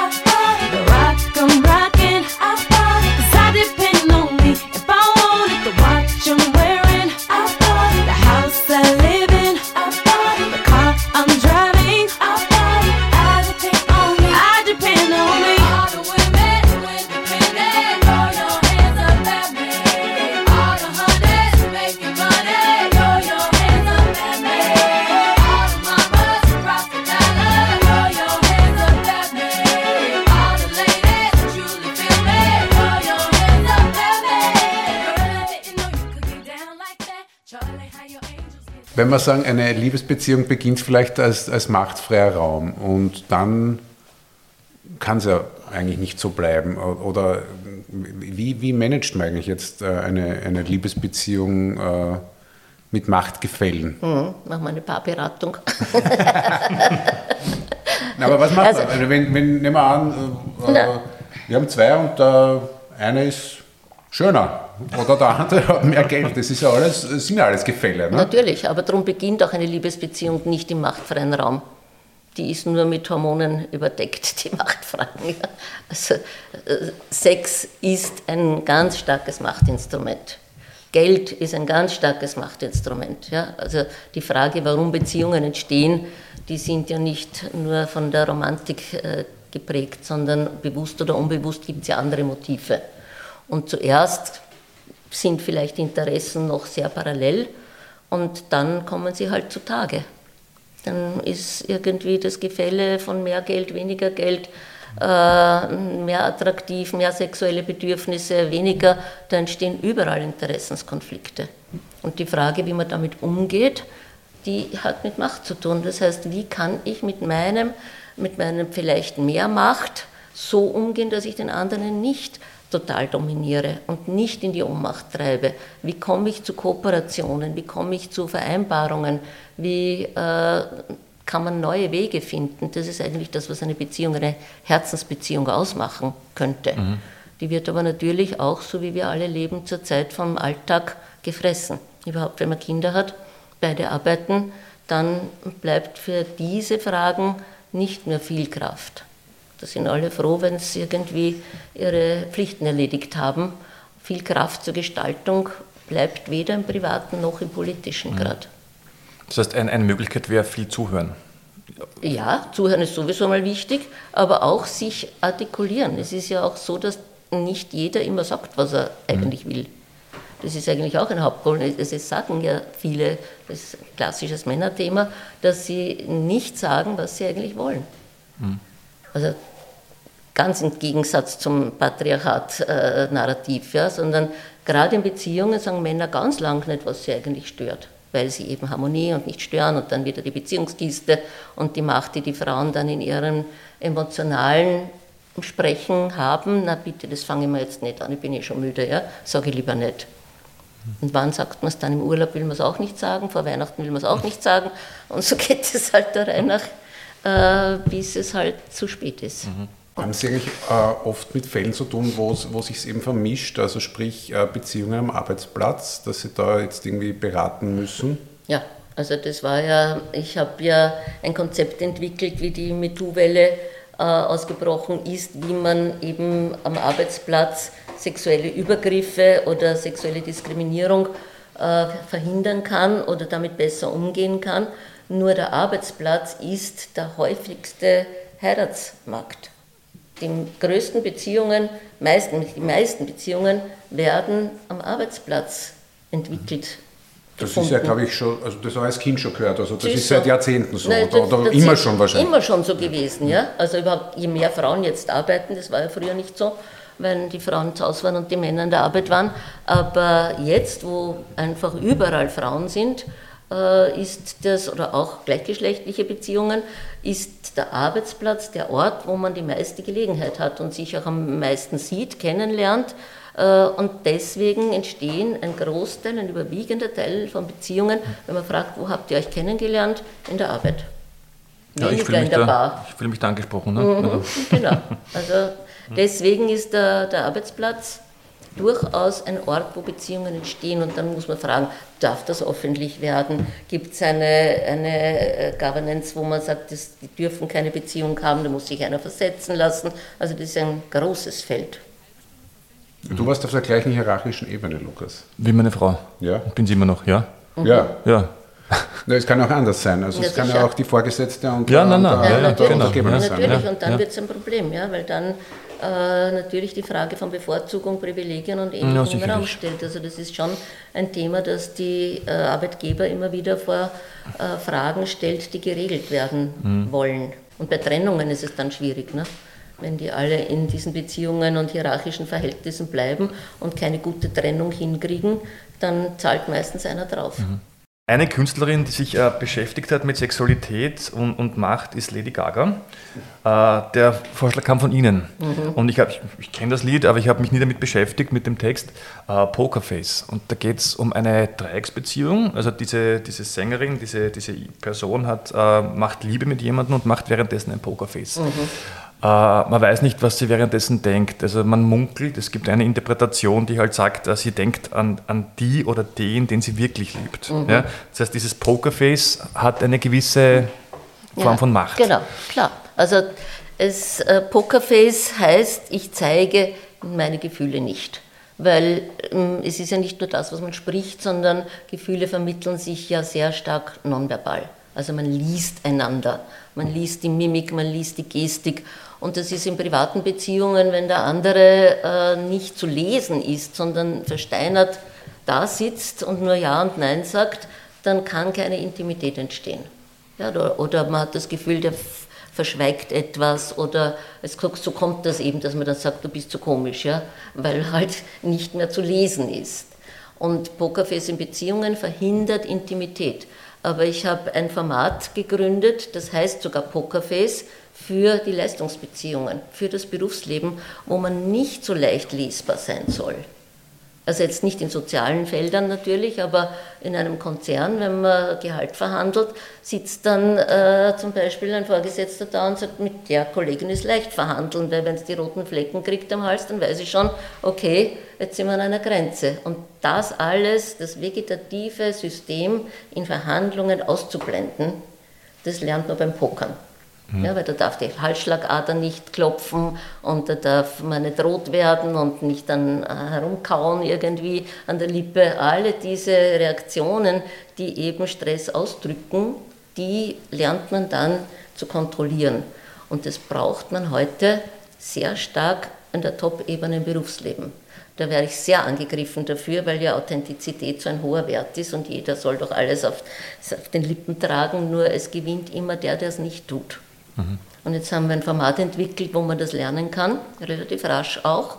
Wenn wir sagen, eine Liebesbeziehung beginnt vielleicht als, als machtfreier Raum und dann kann es ja eigentlich nicht so bleiben. Oder wie, wie managt man eigentlich jetzt äh, eine, eine Liebesbeziehung äh, mit Machtgefällen? Mhm, machen wir eine Paarberatung. [laughs] Na, aber was macht Also- man? Also wenn, wenn, nehmen wir an, äh, äh, wir haben zwei und der eine ist schöner oder der andere hat mehr Geld. Das ist ja alles, sind ja alles Gefälle. Ne? Natürlich, aber darum beginnt auch eine Liebesbeziehung nicht im machtfreien Raum. Die ist nur mit Hormonen überdeckt, die Machtfragen. Also, äh, Sex ist ein ganz starkes Machtinstrument. Geld ist ein ganz starkes Machtinstrument. Ja. Also die Frage, warum Beziehungen entstehen, die sind ja nicht nur von der Romantik äh, geprägt, sondern bewusst oder unbewusst gibt es ja andere Motive. Und zuerst sind vielleicht Interessen noch sehr parallel und dann kommen sie halt zutage. Dann ist irgendwie das Gefälle von mehr Geld, weniger Geld, äh, mehr attraktiv, mehr sexuelle Bedürfnisse, weniger, da entstehen überall Interessenskonflikte. Und die Frage, wie man damit umgeht, die hat mit Macht zu tun. Das heißt, wie kann ich mit meinem, mit meinem vielleicht mehr Macht so umgehen, dass ich den anderen nicht total dominiere und nicht in die Ohnmacht treibe? Wie komme ich zu Kooperationen? Wie komme ich zu Vereinbarungen? Wie äh, kann man neue Wege finden? Das ist eigentlich das, was eine Beziehung, eine Herzensbeziehung ausmachen könnte. Die wird aber natürlich auch, so wie wir alle leben, zurzeit vom Alltag gefressen. Überhaupt, wenn man Kinder hat, beide arbeiten, dann bleibt für diese Fragen nicht mehr viel Kraft. Da sind alle froh, wenn sie irgendwie ihre Pflichten erledigt haben. Viel Kraft zur Gestaltung bleibt weder im privaten noch im politischen gerade. Das heißt, ein, eine Möglichkeit wäre viel zuhören. Ja, zuhören ist sowieso mal wichtig, aber auch sich artikulieren. Es ist ja auch so, dass nicht jeder immer sagt, was er eigentlich will. Das ist eigentlich auch ein Hauptgrund. Es sagen ja viele, das ist ein klassisches Männerthema, dass sie nicht sagen, was sie eigentlich wollen. Also ganz im Gegensatz zum Patriarchat-Narrativ, ja, sondern gerade in Beziehungen sagen Männer ganz lang nicht, was sie eigentlich stört, weil sie eben Harmonie und nicht stören und dann wieder die Beziehungskiste und die Macht, die die Frauen dann in ihrem emotionalen Sprechen haben, na bitte, das fange ich mir jetzt nicht an, ich bin eh schon müde, ja, sage ich lieber nicht. Und wann sagt man es dann? Im Urlaub will man es auch nicht sagen, vor Weihnachten will man es auch nicht sagen. Und so geht es halt der Reihe nach, äh, bis es halt zu spät ist. Haben Sie eigentlich äh, oft mit Fällen zu tun, wo es wo sich eben vermischt, also sprich äh, Beziehungen am Arbeitsplatz, dass Sie da jetzt irgendwie beraten müssen? Ja, also das war ja, ich habe ja ein Konzept entwickelt, wie die MeToo-Welle äh, ausgebrochen ist, wie man eben am Arbeitsplatz sexuelle Übergriffe oder sexuelle Diskriminierung äh, verhindern kann oder damit besser umgehen kann. Nur der Arbeitsplatz ist der häufigste Heiratsmarkt. Die größten Beziehungen, meisten, die meisten Beziehungen werden am Arbeitsplatz entwickelt. Das ist ja, gefunden. glaube ich, schon, also das habe ich als Kind schon gehört, also das Das ist ist seit. Jahrzehnten so Nein, oder, das- oder das immer schon wahrscheinlich. Immer schon so gewesen, ja. Also überhaupt, je mehr Frauen jetzt arbeiten, das war ja früher nicht so, wenn die Frauen zu Hause waren und die Männer in der Arbeit waren. Aber jetzt, wo einfach überall Frauen sind, ist das, oder auch gleichgeschlechtliche Beziehungen, ist der Arbeitsplatz der Ort, wo man die meiste Gelegenheit hat und sich auch am meisten sieht, kennenlernt. Äh, Und deswegen entstehen ein Großteil, ein überwiegender Teil von Beziehungen, wenn man fragt, wo habt ihr euch kennengelernt? In der Arbeit. Ja, ich fühle mich, da, ich fühle mich da angesprochen. Ne? Mhm, Also, genau. Also [laughs] deswegen ist der, der Arbeitsplatz durchaus ein Ort, wo Beziehungen entstehen. Und dann muss man fragen, darf das öffentlich werden? Gibt es eine, eine äh, Governance, wo man sagt, das, die dürfen keine Beziehung haben, da muss sich einer versetzen lassen? Also das ist ein großes Feld. Du warst auf der gleichen hierarchischen Ebene, Lukas. wie meine Frau. Ja. Bin sie immer noch, ja? Ja, Ja. [laughs] Na, es kann auch anders sein. Also Ja, es kann ja auch die Vorgesetzte und Ja, nein, und nein, der- ja, und ja, der genau. Ja. sein. Natürlich, Ja. und dann ja. wird es ein Problem, ja, weil dann äh, natürlich die Frage von Bevorzugung, Privilegien und Ähnlichem Ja, im. Raum stellt. Also das ist schon ein Thema, das die äh, Arbeitgeber immer wieder vor äh, Fragen stellt, die geregelt werden Mhm. wollen. Und bei Trennungen ist es dann schwierig. Ne? Wenn die alle in diesen Beziehungen und hierarchischen Verhältnissen bleiben und keine gute Trennung hinkriegen, dann zahlt meistens einer drauf. Eine Künstlerin, die sich äh, beschäftigt hat mit Sexualität und, und Macht, ist Lady Gaga. Äh, der Vorschlag kam von Ihnen. Und ich, hab- ich, ich kenne das Lied, aber ich habe mich nie damit beschäftigt, mit dem Text äh, Pokerface. Und da geht es um eine Dreiecksbeziehung. Also diese, diese Sängerin, diese, diese Person hat, äh, macht Liebe mit jemandem und macht währenddessen ein Pokerface. Äh, man weiß nicht, was sie währenddessen denkt. Also man munkelt, es gibt eine Interpretation, die halt sagt, dass sie denkt an, an die oder den, den sie wirklich liebt. Ja? Das heißt, dieses Pokerface hat eine gewisse Form Ja, von Macht. Genau, klar. Also es, äh, Pokerface heißt, ich zeige meine Gefühle nicht. Weil ähm, es ist ja nicht nur das, was man spricht, sondern Gefühle vermitteln sich ja sehr stark nonverbal. Also man liest einander, man liest die Mimik, man liest die Gestik. Und das ist in privaten Beziehungen, wenn der andere äh, nicht zu lesen ist, sondern versteinert da sitzt und nur Ja und Nein sagt, dann kann keine Intimität entstehen. Ja, oder, man hat das Gefühl, der verschweigt etwas oder es, so kommt das eben, dass man dann sagt, du bist zu komisch, ja, weil halt nicht mehr zu lesen ist. Und Pokerface in Beziehungen verhindert Intimität. Aber ich habe ein Format gegründet, das heißt sogar Pokerface, für die Leistungsbeziehungen, für das Berufsleben, wo man nicht so leicht lesbar sein soll. Also jetzt nicht in sozialen Feldern natürlich, aber in einem Konzern, wenn man Gehalt verhandelt, sitzt dann äh, zum Beispiel ein Vorgesetzter da und sagt, mit der Kollegin ist leicht verhandeln, weil wenn es die roten Flecken kriegt am Hals, dann weiß ich schon, okay, jetzt sind wir an einer Grenze. Und das alles, das vegetative System in Verhandlungen auszublenden, das lernt man beim Pokern. Ja, weil da darf die Halsschlagader nicht klopfen und da darf man nicht rot werden und nicht dann äh, herumkauen irgendwie an der Lippe. Alle diese Reaktionen, die eben Stress ausdrücken, die lernt man dann zu kontrollieren. Und das braucht man heute sehr stark in der Top-Ebene im Berufsleben. Da wäre ich sehr angegriffen dafür, weil ja Authentizität so ein hoher Wert ist und jeder soll doch alles auf, auf den Lippen tragen, nur es gewinnt immer der, der es nicht tut. Und jetzt haben wir ein Format entwickelt, wo man das lernen kann, relativ rasch auch,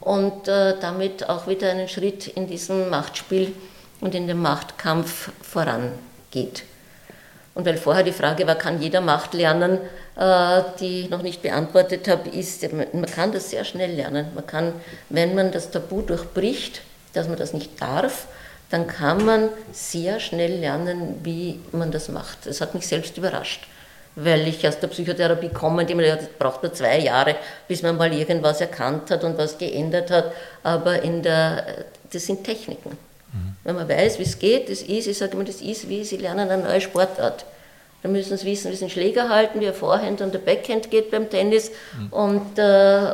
und äh, damit auch wieder einen Schritt in diesem Machtspiel und in dem Machtkampf vorangeht. Und weil vorher die Frage war, kann jeder Macht lernen, äh, die ich noch nicht beantwortet habe, ist, man kann das sehr schnell lernen. Man kann, wenn man das Tabu durchbricht, dass man das nicht darf, dann kann man sehr schnell lernen, wie man das macht. Das hat mich selbst überrascht, weil ich aus der Psychotherapie komme und immer, ja, das braucht nur zwei Jahre, bis man mal irgendwas erkannt hat und was geändert hat. Aber in der, das sind Techniken. Wenn man weiß, wie es geht, das ist, ich sage immer, das ist wie, Sie lernen eine neue Sportart. Dann müssen Sie wissen, wie Sie einen Schläger halten, wie ein Vorhand und der Backhand geht beim Tennis und, äh,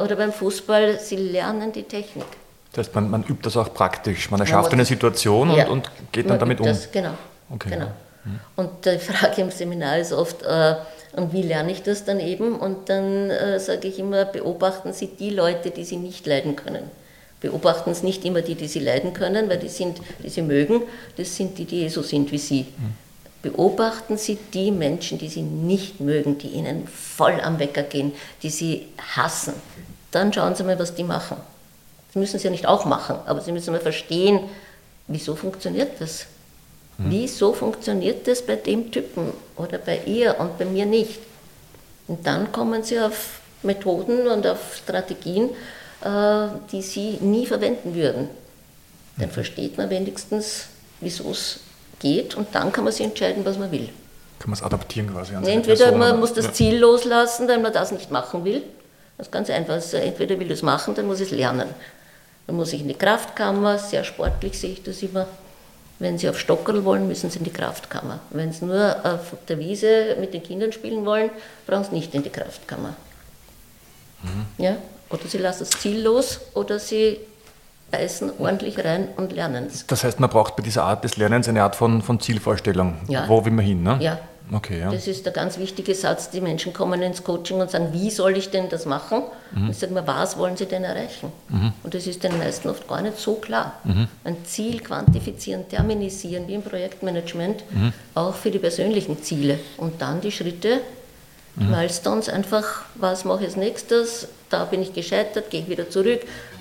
oder beim Fußball. Sie lernen die Technik. Das heißt, man, man übt das auch praktisch. Man Man erschafft muss eine Situation und, Ja. und geht Man dann damit um. Das, genau. Okay, genau. Und die Frage im Seminar ist oft, äh, und wie lerne ich das dann eben? Und dann äh, sage ich immer, beobachten Sie die Leute, die Sie nicht leiden können. Beobachten Sie nicht immer die, die Sie leiden können, weil die sind, die Sie mögen, das sind die, die so sind wie Sie. Beobachten Sie die Menschen, die Sie nicht mögen, die Ihnen voll am Wecker gehen, die Sie hassen. Dann schauen Sie mal, was die machen. Das müssen Sie ja nicht auch machen, aber Sie müssen mal verstehen, wieso funktioniert das? Wieso funktioniert das bei dem Typen oder bei ihr und bei mir nicht? Und dann kommen Sie auf Methoden und auf Strategien, äh, die Sie nie verwenden würden. Dann versteht man wenigstens, wieso es geht und dann kann man sich entscheiden, was man will. Kann man es adaptieren quasi an Entweder Person, man muss das Ja. Ziel loslassen, wenn man das nicht machen will. Das ist ganz einfach. Also entweder will ich es machen, dann muss ich es lernen. Dann muss ich in die Kraftkammer, sehr sportlich sehe ich das immer. Wenn Sie auf Stockerl wollen, müssen Sie in die Kraftkammer. Wenn Sie nur auf der Wiese mit den Kindern spielen wollen, brauchen Sie nicht in die Kraftkammer. Mhm. Ja? Oder Sie lassen das Ziel los oder Sie beißen ordentlich rein und lernen es. Das heißt, man braucht bei dieser Art des Lernens eine Art von, von Zielvorstellung. Ja. Wo will man hin? Ne? Ja. Okay, ja. Das ist der ganz wichtige Satz. Die Menschen kommen ins Coaching und sagen, wie soll ich denn das machen? Und ich sage mal, was wollen sie denn erreichen? Und das ist den meisten oft gar nicht so klar. Ein Ziel quantifizieren, terminisieren, wie im Projektmanagement, auch für die persönlichen Ziele. Und dann die Schritte Milestones einfach, was mache ich als nächstes, da bin ich gescheitert, gehe ich wieder zurück,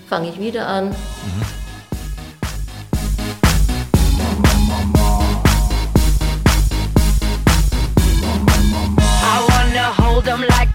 fange ich wieder an.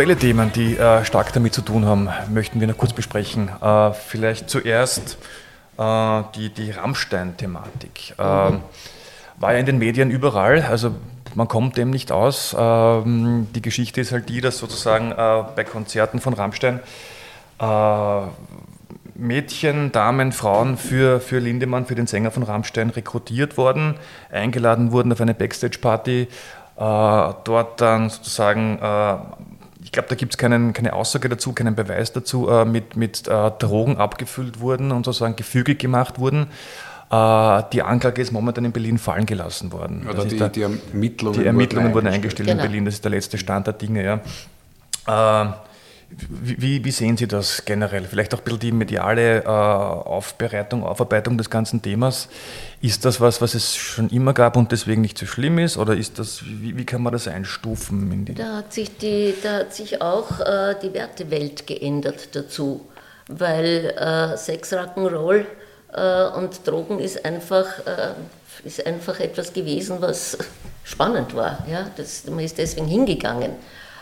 Aktuelle Themen, die äh, stark damit zu tun haben, möchten wir noch kurz besprechen. Äh, vielleicht zuerst äh, die, die Rammstein-Thematik. Ähm, war ja in den Medien überall, also man kommt dem nicht aus. Ähm, die Geschichte ist halt die, dass sozusagen äh, bei Konzerten von Rammstein äh, Mädchen, Damen, Frauen für, für Lindemann, für den Sänger von Rammstein rekrutiert worden, eingeladen wurden auf eine Backstage-Party, äh, dort dann sozusagen, ich glaube, da gibt es keine Aussage dazu, keinen Beweis dazu, äh, mit, mit äh, Drogen abgefüllt wurden und sozusagen gefügig gemacht wurden. Äh, die Anklage ist momentan in Berlin fallen gelassen worden. Oder die, der- die Ermittlungen, die Ermittlungen wurden eingestellt Genau. in Berlin, das ist der letzte Stand der Dinge. Ja. Wie, wie, sehen Sie das generell? Vielleicht auch ein bisschen die mediale äh, Aufbereitung, Aufarbeitung des ganzen Themas. Ist das was, was es schon immer gab und deswegen nicht so schlimm ist? Oder ist das, wie, wie kann man das einstufen? Da hat sich, die, da hat sich auch äh, die Wertewelt geändert dazu, weil äh, Sex, Rock'n'Roll äh, und Drogen ist einfach, äh, ist einfach etwas gewesen, was spannend war. Ja? Das, man ist deswegen hingegangen.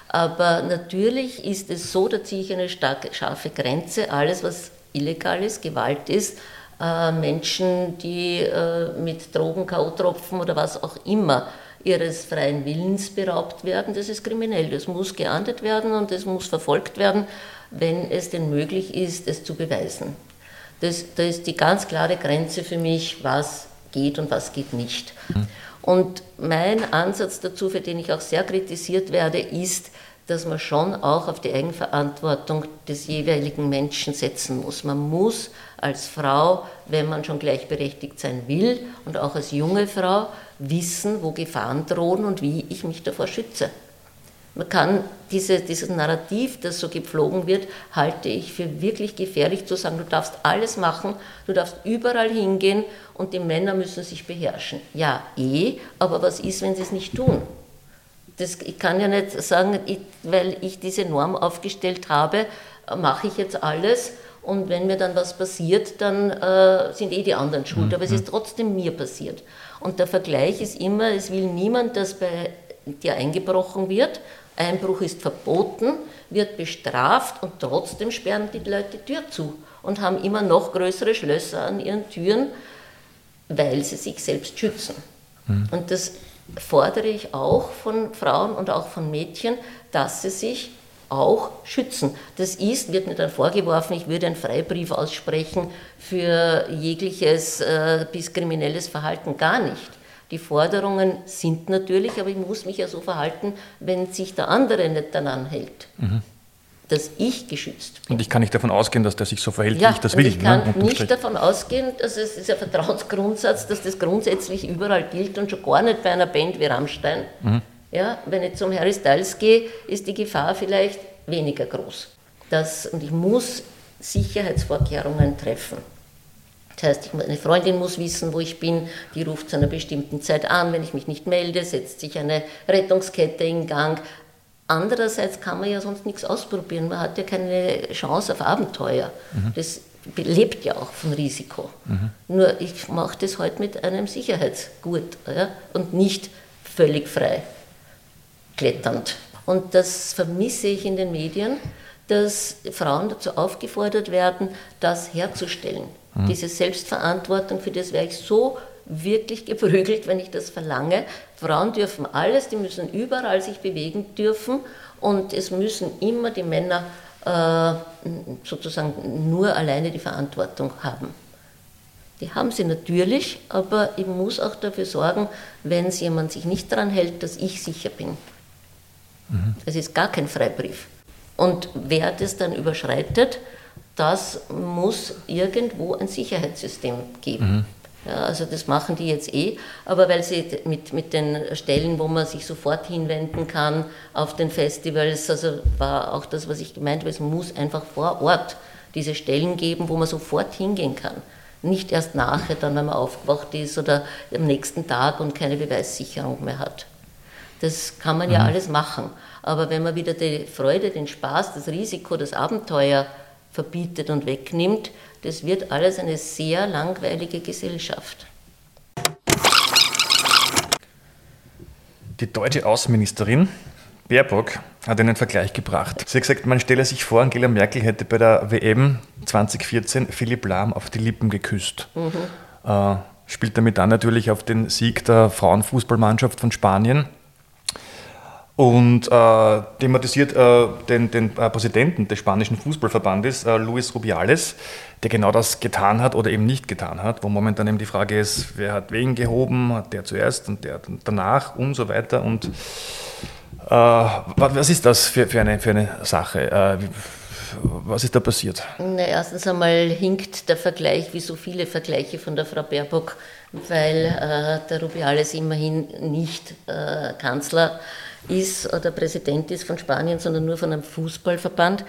Aber natürlich ist es so, da ziehe ich eine starke, scharfe Grenze. Alles, was illegal ist, Gewalt ist, äh, Menschen, die äh, mit Drogen, K.O.-Tropfen oder was auch immer ihres freien Willens beraubt werden, das ist kriminell. Das muss geahndet werden und es muss verfolgt werden, wenn es denn möglich ist, es zu beweisen. Das, das ist die ganz klare Grenze für mich, was geht und was geht nicht. Und mein Ansatz dazu, für den ich auch sehr kritisiert werde, ist, dass man schon auch auf die Eigenverantwortung des jeweiligen Menschen setzen muss. Man muss als Frau, wenn man schon gleichberechtigt sein will und auch als junge Frau, wissen, wo Gefahren drohen und wie ich mich davor schütze. Man kann diese, dieses Narrativ, das so gepflogen wird, halte ich für wirklich gefährlich zu sagen, du darfst alles machen, du darfst überall hingehen und die Männer müssen sich beherrschen. Ja, eh, aber was ist, wenn sie es nicht tun? Das, ich kann ja nicht sagen, ich, weil ich diese Norm aufgestellt habe, mache ich jetzt alles und wenn mir dann was passiert, dann äh, sind eh die anderen schuld. Aber es ist trotzdem mir passiert. Und der Vergleich ist immer, es will niemand, dass bei dir eingebrochen wird. Einbruch ist verboten, wird bestraft und trotzdem sperren die Leute die Tür zu und haben immer noch größere Schlösser an ihren Türen, weil sie sich selbst schützen. Und das fordere ich auch von Frauen und auch von Mädchen, dass sie sich auch schützen. Das ist, wird mir dann vorgeworfen, ich würde einen Freibrief aussprechen für jegliches äh, bis kriminelles Verhalten. Gar nicht. Die Forderungen sind natürlich, aber ich muss mich ja so verhalten, wenn sich der andere nicht daran hält, dass ich geschützt bin. und ich kann nicht davon ausgehen, dass der sich so verhält, Ja, wie ich das und will. ich kann ne, nicht Strich. davon ausgehen, dass es ist ein Vertrauensgrundsatz, dass das grundsätzlich überall gilt und schon gar nicht bei einer Band wie Rammstein. Mhm. Ja, wenn ich zum Harry Styles gehe, ist die Gefahr vielleicht weniger groß. Das, und ich muss Sicherheitsvorkehrungen treffen. Das heißt, ich, meine Freundin muss wissen, wo ich bin, die ruft zu einer bestimmten Zeit an. Wenn ich mich nicht melde, setzt sich eine Rettungskette in Gang. Andererseits kann man ja sonst nichts ausprobieren. Man hat ja keine Chance auf Abenteuer. Das lebt ja auch von Risiko. Nur ich mache das heute mit einem Sicherheitsgurt ja, und nicht völlig frei kletternd. Und das vermisse ich in den Medien, dass Frauen dazu aufgefordert werden, das herzustellen. Diese Selbstverantwortung, für das wäre ich so wirklich geprügelt, wenn ich das verlange. Frauen dürfen alles, die müssen überall sich bewegen dürfen und es müssen immer die Männer äh, sozusagen nur alleine die Verantwortung haben. Die haben sie natürlich, aber ich muss auch dafür sorgen, wenn es jemand sich nicht daran hält, dass ich sicher bin. Es ist gar kein Freibrief. Und wer das dann überschreitet, das muss irgendwo ein Sicherheitssystem geben. Ja, also das machen die jetzt eh, aber weil sie mit, mit den Stellen, wo man sich sofort hinwenden kann auf den Festivals, also war auch das, was ich gemeint habe, es muss einfach vor Ort diese Stellen geben, wo man sofort hingehen kann. Nicht erst nachher, dann, wenn man aufgewacht ist oder am nächsten Tag und keine Beweissicherung mehr hat. Das kann man ja alles machen. Aber wenn man wieder die Freude, den Spaß, das Risiko, das Abenteuer verbietet und wegnimmt, das wird alles eine sehr langweilige Gesellschaft. Die deutsche Außenministerin Baerbock hat einen Vergleich gebracht. Sie hat gesagt, man stelle sich vor, Angela Merkel hätte bei der WM 2014 Philipp Lahm auf die Lippen geküsst. Äh, spielt damit dann natürlich auf den Sieg der Frauenfußballmannschaft von Spanien und äh, thematisiert äh, den, den äh, Präsidenten des spanischen Fußballverbandes, äh, Luis Rubiales, der genau das getan hat oder eben nicht getan hat, wo momentan eben die Frage ist, wer hat wen gehoben, hat der zuerst und der danach und so weiter. Und äh, wa- was ist das für, für, eine, für eine Sache? Äh, was ist da passiert? Na, erstens einmal hinkt der Vergleich, wie so viele Vergleiche von der Frau Baerbock, weil der Rubiales immerhin nicht Kanzler ist oder Präsident ist von Spanien, sondern nur von einem Fußballverband.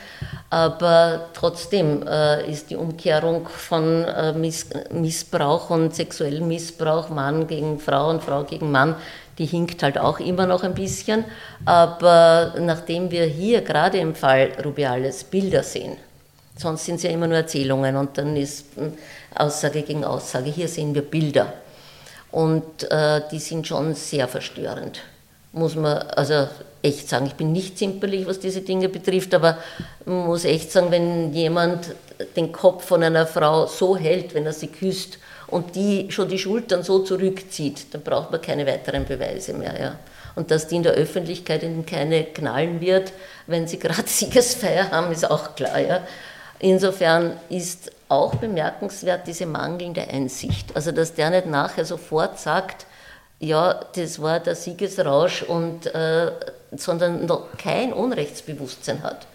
Aber trotzdem äh, ist die Umkehrung von äh, Miss Missbrauch und sexuellem Missbrauch, Mann gegen Frau und Frau gegen Mann, die hinkt halt auch immer noch ein bisschen. Aber nachdem wir hier gerade im Fall Rubiales Bilder sehen, sonst sind es ja immer nur Erzählungen und dann ist hm, Aussage gegen Aussage. Hier sehen wir Bilder und äh, die sind schon sehr verstörend, muss man also echt sagen. Ich bin nicht zimperlich, was diese Dinge betrifft, aber man muss echt sagen, wenn jemand den Kopf von einer Frau so hält, wenn er sie küsst und die schon die Schultern so zurückzieht, dann braucht man keine weiteren Beweise mehr. Ja. Und dass die in der Öffentlichkeit ihnen keine knallen wird, wenn sie gerade [laughs] Siegesfeier haben, ist auch klar. Ja. Insofern ist auch bemerkenswert diese mangelnde Einsicht. Also, dass der nicht nachher sofort sagt, ja, das war der Siegesrausch, und, äh, sondern noch kein Unrechtsbewusstsein hat.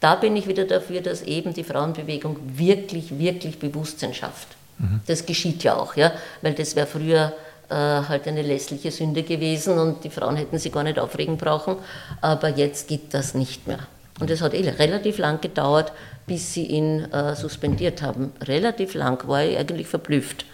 Da bin ich wieder dafür, dass eben die Frauenbewegung wirklich, wirklich Bewusstsein schafft. Das geschieht ja auch, ja, weil das wäre früher äh, halt eine lässliche Sünde gewesen und die Frauen hätten sich gar nicht aufregen brauchen, aber jetzt geht das nicht mehr. Und es hat eh relativ lang gedauert, bis sie ihn äh, suspendiert haben. Relativ lang war ich eigentlich verblüfft,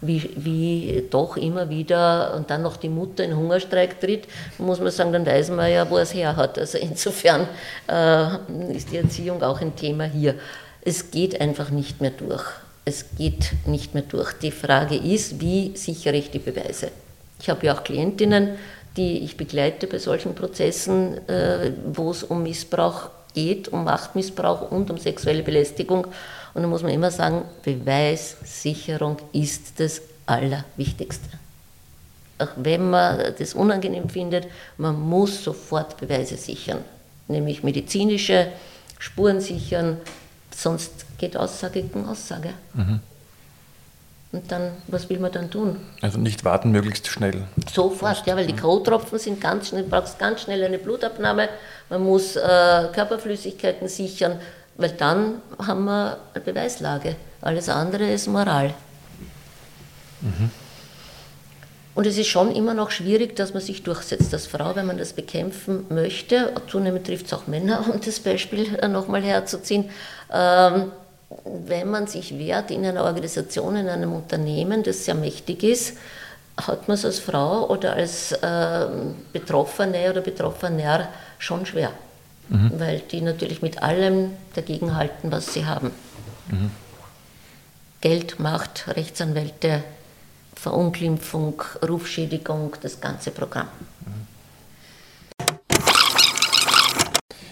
wie, wie doch immer wieder und dann noch die Mutter in Hungerstreik tritt, muss man sagen, dann weiß man ja, wo es her hat. Also insofern äh, ist die Erziehung auch ein Thema hier. Es geht einfach nicht mehr durch. Es geht nicht mehr durch. Die Frage ist, wie sichere ich die Beweise? Ich habe ja auch Klientinnen, die ich begleite bei solchen Prozessen, äh, wo es um Missbrauch geht, um Machtmissbrauch und um sexuelle Belästigung. Und da muss man immer sagen, Beweissicherung ist das Allerwichtigste. Auch wenn man das unangenehm findet, man muss sofort Beweise sichern, nämlich medizinische Spuren sichern, sonst geht Aussage gegen Aussage. Und dann, was will man dann tun? Also nicht warten, möglichst schnell. Sofort, ja, weil die K.O.-Tropfen sind ganz schnell, du brauchst ganz schnell eine Blutabnahme, man muss äh, Körperflüssigkeiten sichern, weil dann haben wir eine Beweislage. Alles andere ist Moral. Und es ist schon immer noch schwierig, dass man sich durchsetzt als Frau, wenn man das bekämpfen möchte. Zunehmend trifft es auch Männer, [laughs] um das Beispiel nochmal herzuziehen. Ähm, wenn man sich wehrt in einer Organisation, in einem Unternehmen, das sehr mächtig ist, hat man es als Frau oder als äh, Betroffene oder Betroffener schon schwer. Mhm. Weil die natürlich mit allem dagegenhalten, was sie haben. Mhm. Geld, Macht, Rechtsanwälte, Verunglimpfung, Rufschädigung, das ganze Programm.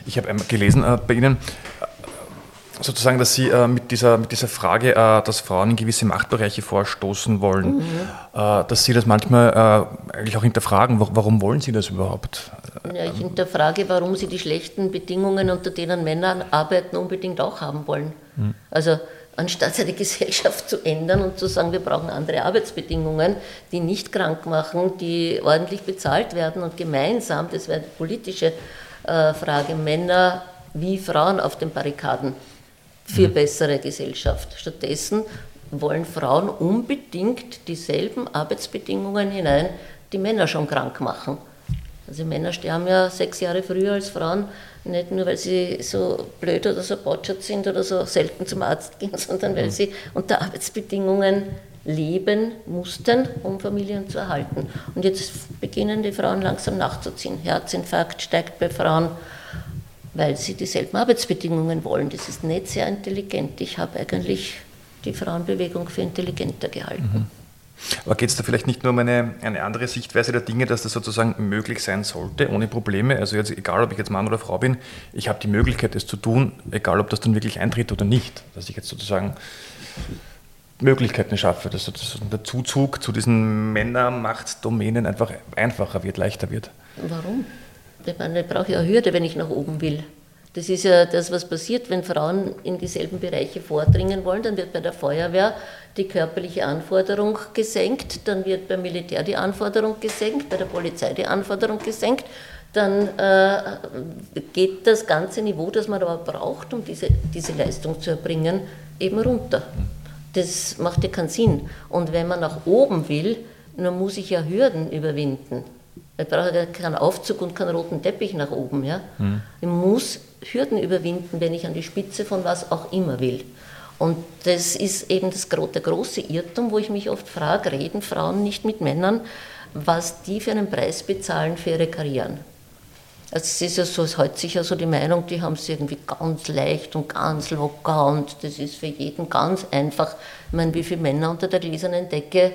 Ich habe gelesen äh, bei Ihnen, sozusagen, dass Sie äh, mit, dieser, mit dieser Frage, äh, dass Frauen in gewisse Machtbereiche vorstoßen wollen, mhm. äh, dass Sie das manchmal äh, eigentlich auch hinterfragen. Warum wollen Sie das überhaupt? Ja, ich hinterfrage, warum Sie die schlechten Bedingungen, unter denen Männer arbeiten, unbedingt auch haben wollen. Mhm. Also anstatt eine [laughs] Gesellschaft zu ändern und zu sagen, wir brauchen andere Arbeitsbedingungen, die nicht krank machen, die ordentlich bezahlt werden und gemeinsam, das wäre eine politische äh, Frage, Männer wie Frauen auf den Barrikaden für mhm. bessere Gesellschaft. Stattdessen wollen Frauen unbedingt dieselben Arbeitsbedingungen hinein, die Männer schon krank machen. Also Männer sterben ja sechs Jahre früher als Frauen, nicht nur weil sie so blöd oder so botschert sind oder so selten zum Arzt gehen, [laughs] sondern weil mhm. sie unter Arbeitsbedingungen leben mussten, um Familien zu erhalten. Und jetzt beginnen die Frauen langsam nachzuziehen. Herzinfarkt steigt bei Frauen, weil sie dieselben Arbeitsbedingungen wollen. Das ist nicht sehr intelligent. Ich habe eigentlich die Frauenbewegung für intelligenter gehalten. Mhm. Aber geht es da vielleicht nicht nur um eine, eine andere Sichtweise der Dinge, dass das sozusagen möglich sein sollte, ohne Probleme? Also jetzt, egal, ob ich jetzt Mann oder Frau bin, ich habe die Möglichkeit, es zu tun, egal, ob das dann wirklich eintritt oder nicht. Dass ich jetzt sozusagen Möglichkeiten schaffe, dass sozusagen der Zuzug zu diesen Männermachtsdomänen einfach einfacher wird, leichter wird. Warum? Ich meine, ich brauche ja Hürde, wenn ich nach oben will. Das ist ja das, was passiert, wenn Frauen in dieselben Bereiche vordringen wollen. Dann wird bei der Feuerwehr die körperliche Anforderung gesenkt, dann wird beim Militär die Anforderung gesenkt, bei der Polizei die Anforderung gesenkt. Dann äh, geht das ganze Niveau, das man aber braucht, um diese, diese Leistung zu erbringen, eben runter. Das macht ja keinen Sinn. Und wenn man nach oben will, dann muss ich ja Hürden überwinden. Ich brauche ja keinen Aufzug und keinen roten Teppich nach oben. Ja? Mhm. Ich muss Hürden überwinden, wenn ich an die Spitze von was auch immer will. Und das ist eben das, der große Irrtum, wo ich mich oft frage, reden Frauen nicht mit Männern, was die für einen Preis bezahlen für ihre Karrieren. Also es ist ja so, es hält sich ja so die Meinung, die haben es irgendwie ganz leicht und ganz locker und das ist für jeden ganz einfach. Ich meine, wie viele Männer unter der gläsernen Decke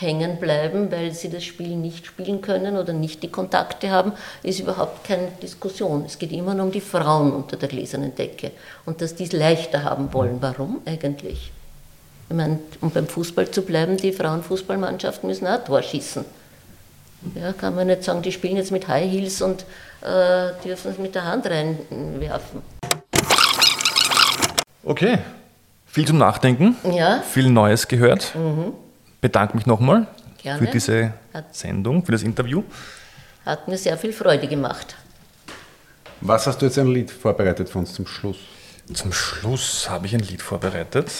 hängen bleiben, weil sie das Spiel nicht spielen können oder nicht die Kontakte haben, ist überhaupt keine Diskussion. Es geht immer nur um die Frauen unter der gläsernen Decke und dass die es leichter haben wollen. Warum eigentlich? Ich meine, um beim Fußball zu bleiben, die Frauenfußballmannschaften müssen auch Tor schießen. Ja, kann man nicht sagen, die spielen jetzt mit High Heels und äh, dürfen es mit der Hand reinwerfen. Okay, viel zum Nachdenken, ja. viel Neues gehört. Mhm bedanke mich nochmal für diese Sendung, für das Interview. Hat mir sehr viel Freude gemacht. Was hast du jetzt ein Lied vorbereitet für uns zum Schluss? Zum Schluss habe ich ein Lied vorbereitet.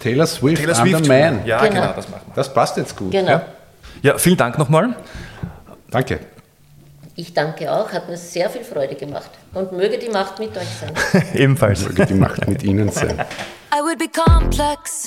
Taylor Swift, Taylor Swift. Man. Ja, genau. genau. das machen wir. Das passt jetzt gut. Genau. Ja, ja vielen Dank nochmal. Danke. Ich danke auch, hat mir sehr viel Freude gemacht. Und möge die Macht mit euch sein. [laughs] Ebenfalls. Möge die Macht mit Ihnen sein. I would be complex.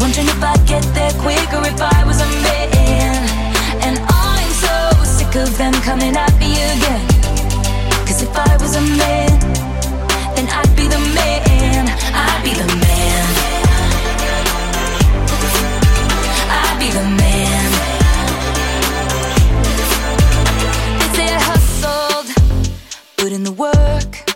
Wondering if I'd get there quicker if I was a man. And I'm so sick of them coming at me again. Cause if I was a man, then I'd be the man. I'd be the man. I'd be the man. They say I hustled, put in the work.